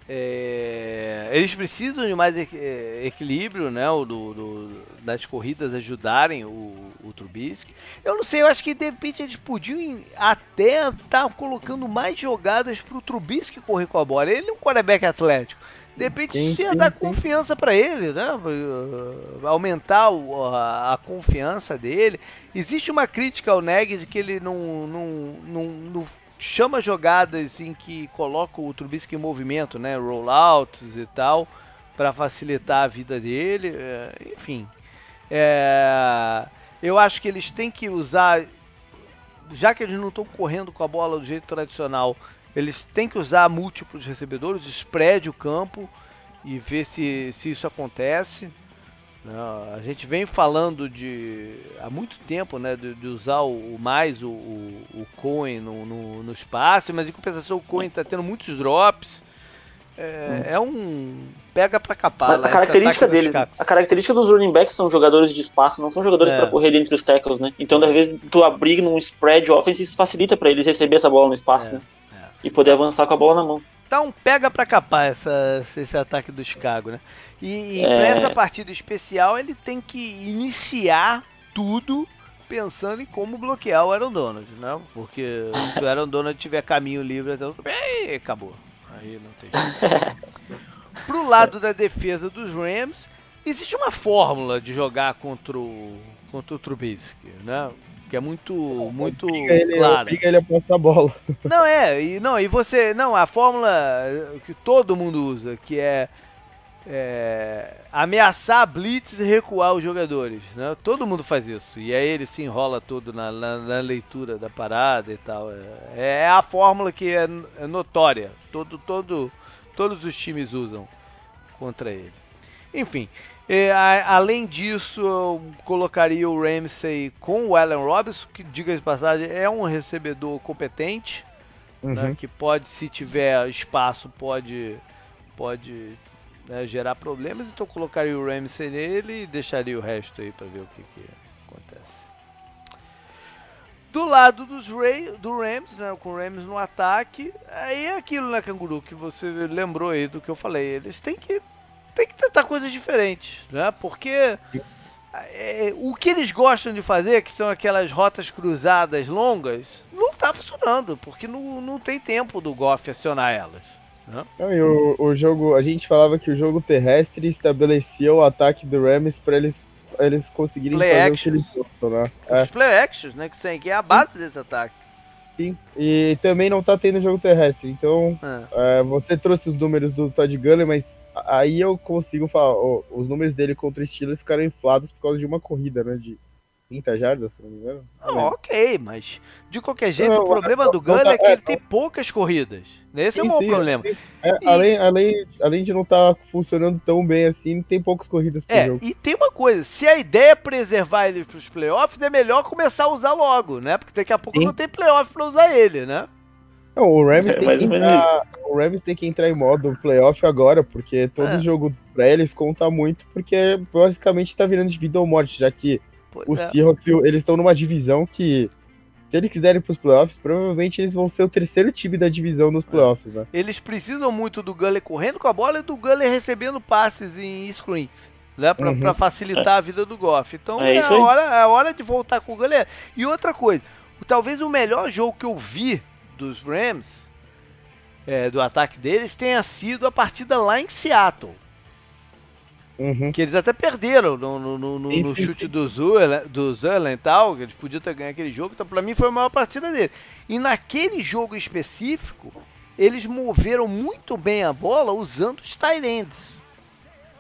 É, eles precisam de mais é, equilíbrio, né? O do, do, das corridas ajudarem o, o Trubisky. Eu não sei, eu acho que de repente eles podiam até estar tá colocando mais jogadas para o Trubisky correr com a bola. Ele é um quarterback atlético. De repente sim, isso ia sim, dar sim. confiança para ele, né? Aumentar a, a, confiança dele. Existe uma crítica ao Neg de que ele não, não, não, não chama jogadas em que coloca o Trubisky em movimento, né? Rollouts e tal, para facilitar a vida dele. É, enfim. É, eu acho que eles têm que usar. Já que eles não estão correndo com a bola do jeito tradicional, eles têm que usar múltiplos recebedores, spread o campo e ver se, se isso acontece. A gente vem falando de há muito tempo, né, de, de usar o, mais o, o, o Coin no, no, no, espaço, mas em compensação o Coin está tendo muitos drops. É, é um pega para capar. A, a característica deles, a característica dos running backs são jogadores de espaço, não são jogadores é. para correr entre os tackles, né? Então, às vezes tu abrir num spread offense isso facilita para eles receber essa bola no espaço, é. né? É. E poder avançar com a bola na mão. Então pega para capar essa, esse ataque do Chicago, né? E, e é... para essa partida especial ele tem que iniciar tudo pensando em como bloquear o Aaron Donald, né? Porque se o Aaron Donald tiver caminho livre até o aí acabou. Aí não tem. [laughs] Pro lado da defesa dos Rams, existe uma fórmula de jogar contra o contra o Trubisky, né? Que é muito muito ele, clara. ele a passar a bola. [laughs] Não é, e não, e você, não, a fórmula que todo mundo usa, que é, é ameaçar blitz e recuar os jogadores, né? Todo mundo faz isso. E aí ele se enrola todo na, na, na leitura da parada e tal. É, é a fórmula que é, é notória. Todo todo todos os times usam contra ele. Enfim, e, a, além disso, eu colocaria o Ramsey com o Allen Robinson, que, diga de passagem, é um recebedor competente, né, uhum. né, que pode, se tiver espaço, pode, pode né, gerar problemas. Então, eu colocaria o Ramsey nele e deixaria o resto aí para ver o que, que acontece. Do lado dos Ray, do Rams, né, com o Rams no ataque, aí é aquilo, né, Canguru, que você lembrou aí do que eu falei. Eles têm que tem que tentar coisas diferentes, né? Porque é, o que eles gostam de fazer, que são aquelas rotas cruzadas longas, não está funcionando, porque não, não tem tempo do Goff acionar elas. Né? Não, e o, o jogo, a gente falava que o jogo terrestre estabelecia o ataque do Rams para eles eles conseguirem play fazer actions. o que eles gostam, né? Os é. play actions, né? Que, que é a base desse ataque. Sim, e também não tá tendo jogo terrestre. Então, é. É, você trouxe os números do Todd Gurley, mas aí eu consigo falar, os números dele contra o Steelers ficaram inflados por causa de uma corrida, né, de 30 jardas, se não me engano. Não, ok, mas de qualquer jeito não, o problema do Gunner tá, é que é, ele tem poucas corridas. Esse sim, é o maior problema. É, e... além, além, além de não estar tá funcionando tão bem assim, tem poucas corridas por é, jogo. E tem uma coisa, se a ideia é preservar ele para os playoffs, é melhor começar a usar logo, né? Porque daqui a pouco não tem playoff para usar ele, né? Não, o Rams, é, tem que entrar, o Rams tem que entrar em modo playoff agora, porque todo é. jogo pra eles conta muito, porque basicamente tá virando de vida ou morte, já que pois os é. Seahawks, eles estão numa divisão que, se eles quiserem pros playoffs, provavelmente eles vão ser o terceiro time da divisão nos é. playoffs, né? Eles precisam muito do Guller correndo com a bola e do Guller recebendo passes em screens. Né, pra, uhum. pra facilitar a vida do Goff. Então é, é a, hora, é a hora de voltar com o Guller. E outra coisa, talvez o melhor jogo que eu vi dos Rams, é, do ataque deles, tenha sido a partida lá em Seattle. Uhum. Que eles até perderam no, no, no, no, no chute do Zula, do Zula e tal, que eles podiam ter ganho aquele jogo. Então, pra mim, foi a maior partida dele. E naquele jogo específico, eles moveram muito bem a bola usando os ends.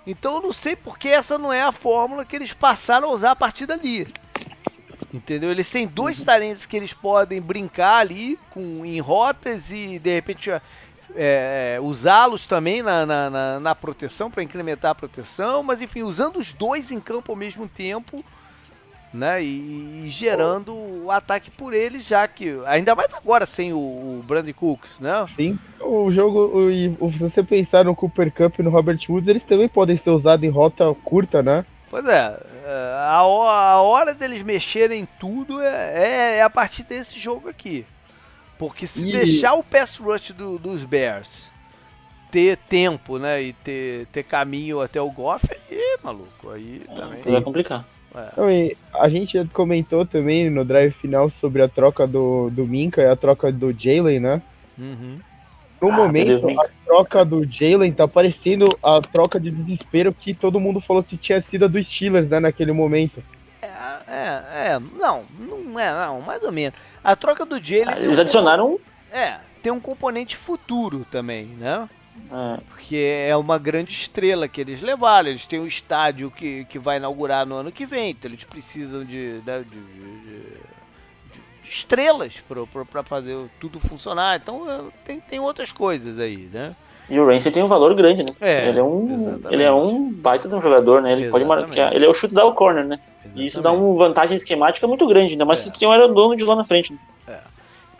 Então eu não sei porque essa não é a fórmula que eles passaram a usar a partir dali. Entendeu? Eles têm dois uhum. talentos que eles podem brincar ali com, em rotas e de repente é, é usá-los também na, na, na, na proteção para incrementar a proteção, mas enfim, usando os dois em campo ao mesmo tempo né? E, e gerando o ataque por ele, já que ainda mais agora sem o, o Brandon Cooks, né? Sim, o jogo e se você pensar no Cooper Cup e no Robert Woods, eles também podem ser usados em rota curta, né? Pois é, é a, a hora deles mexerem tudo é, é, é, a partir desse jogo aqui. Porque se e... deixar o pass rush do, dos Bears ter tempo, né, e ter, ter caminho até o Goff, aí, maluco, aí também... Vai complicar. É. a gente comentou também no drive final sobre a troca do, do Minka e a troca do Jalen, né? Uhum. No ah, momento, a troca do Jalen tá parecendo a troca de desespero que todo mundo falou que tinha sido a dos Steelers, né, naquele momento. É, é, é, não, não é, não, mais ou menos. A troca do Jalen. Ah, eles adicionaram. É, tem um componente futuro também, né? É. Porque é uma grande estrela que eles levaram. Eles têm um estádio que, que vai inaugurar no ano que vem, então eles precisam de, né, de, de, de estrelas para fazer tudo funcionar. Então é, tem, tem outras coisas aí, né? E o Ramsey tem um valor grande, né? É, ele é um, ele é um baita de um jogador, né? Ele exatamente. pode marcar, ele é o chute da corner, né? Exatamente. E isso dá uma vantagem esquemática muito grande, ainda mais é. se tem um dono de lá na frente. Né?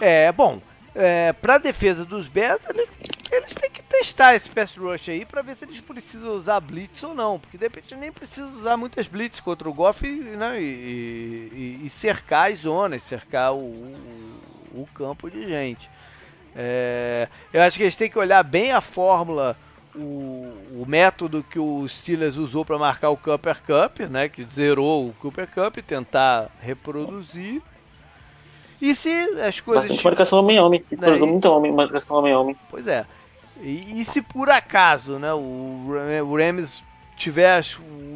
É. é, bom, é, para defesa dos Bears, eles, eles, têm que testar esse pass rush aí para ver se eles precisam usar blitz ou não, porque de repente nem precisa usar muitas blitz contra o Goff né, e, e, e, cercar as zonas, cercar o, o, o campo de gente. É, eu acho que eles têm que olhar bem a fórmula, o, o método que o Steelers usou para marcar o Cooper Cup, né, que zerou o Cooper Cup, tentar reproduzir. E se as coisas. Bastante marcação homem-homem. Né? Cruzou muito homem, marcação homem-homem. Pois é. E, e, se por acaso né, o, o Rams tiver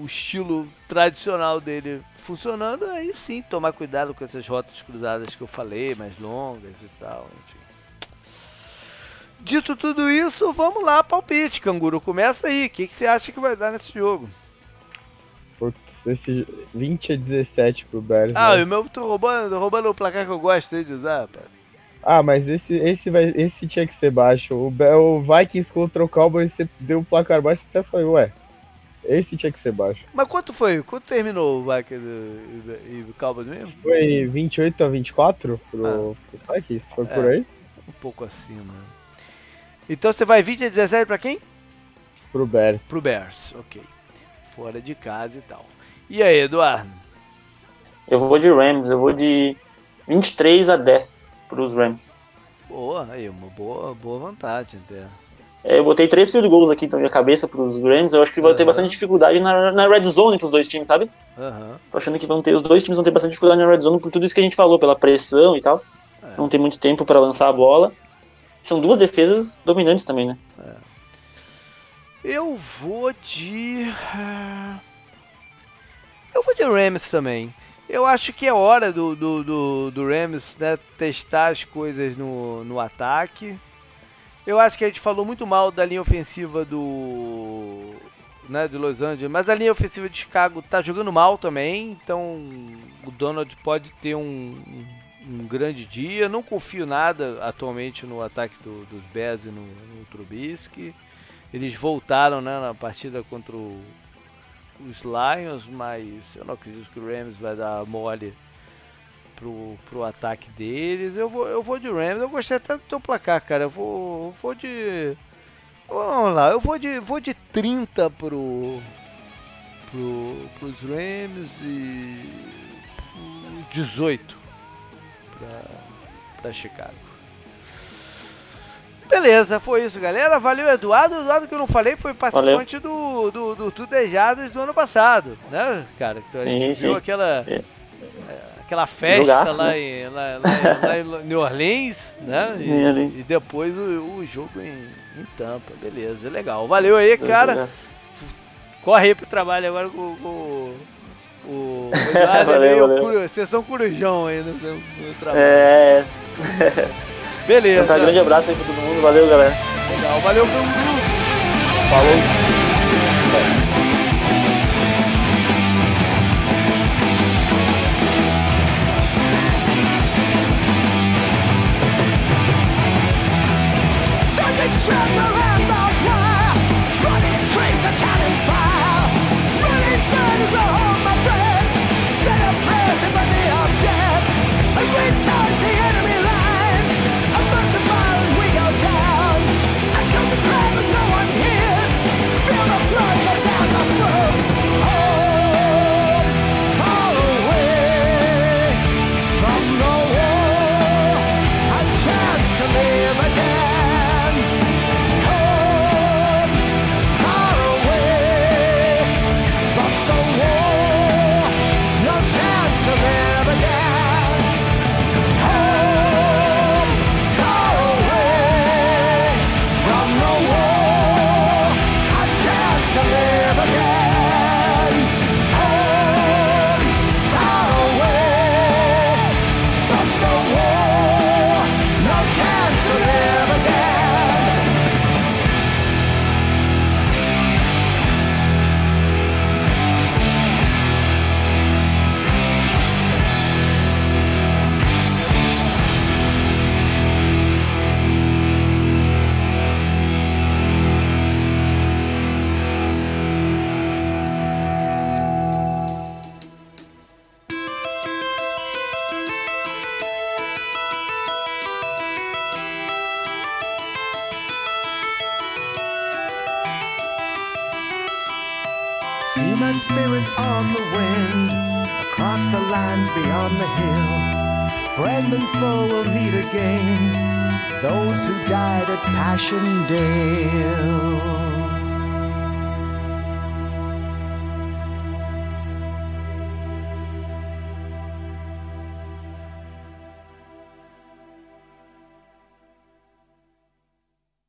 o estilo tradicional dele funcionando, aí sim tomar cuidado com essas rotas cruzadas que eu falei, mais longas e tal, enfim. Dito tudo isso, vamos lá, palpite, canguru. Começa aí. O que, que você acha que vai dar nesse jogo? Esse 20 a 17 pro Bears. Ah, né? o meu tô roubando, roubando o placar que eu gosto de usar, pá. Ah, mas esse, esse, vai, esse tinha que ser baixo. O, o Vikings contra o Cowboys você deu um placar baixo e até falei, ué, esse tinha que ser baixo. Mas quanto foi? Quanto terminou o Vikings e o Cowboys mesmo? Foi 28 a 24 pro, ah. pro Vikings, foi é, por aí? Um pouco acima. Então você vai 20 a 17 pra quem? Pro Bears. Pro Bears, ok. Fora de casa e tal. E aí, Eduardo? Eu vou de Rams, eu vou de 23 a 10 para os Rams. Boa, aí, uma boa, boa vantagem até. É, eu botei três field goals aqui então, na minha cabeça para os Rams. Eu acho que vai uhum. ter bastante dificuldade na, na red zone para os dois times, sabe? Uhum. Tô achando que vão ter, os dois times vão ter bastante dificuldade na red zone por tudo isso que a gente falou, pela pressão e tal. É. Não tem muito tempo para lançar a bola. São duas defesas dominantes também, né? É. Eu vou de. Eu vou de Rams também. Eu acho que é hora do, do, do, do Rams né, testar as coisas no, no ataque. Eu acho que a gente falou muito mal da linha ofensiva do, né, do Los Angeles, mas a linha ofensiva de Chicago tá jogando mal também, então o Donald pode ter um, um grande dia. Não confio nada atualmente no ataque do, dos Bears e no, no Trubisky. Eles voltaram né, na partida contra o os Lions, mas eu não acredito que o Rams vai dar mole pro, pro ataque deles. Eu vou, eu vou de Rams. Eu gostei até do teu placar, cara. Eu vou, vou de. Vamos lá, eu vou de, vou de 30 pro, pro, pros Rams e 18 para Chicago. Beleza, foi isso, galera. Valeu, Eduardo. Eduardo, que eu não falei, foi participante do, do, do Tudejadas do ano passado, né, cara? Então, sim, a gente sim. viu aquela, é. é. aquela festa Jogaço, lá, né? em, lá, lá, lá, em New Orleans, né? [laughs] E, e depois o, o jogo em, em, Tampa. Beleza, legal. Valeu aí, cara. Corre aí pro trabalho agora com, com o [laughs] Eduardo. valeu, é meio valeu. Sessão corujão aí no, no trabalho. É. [laughs] Beleza. Então, tá, grande abraço aí pra todo mundo. Valeu, galera. Legal, valeu, Canguru. Falou.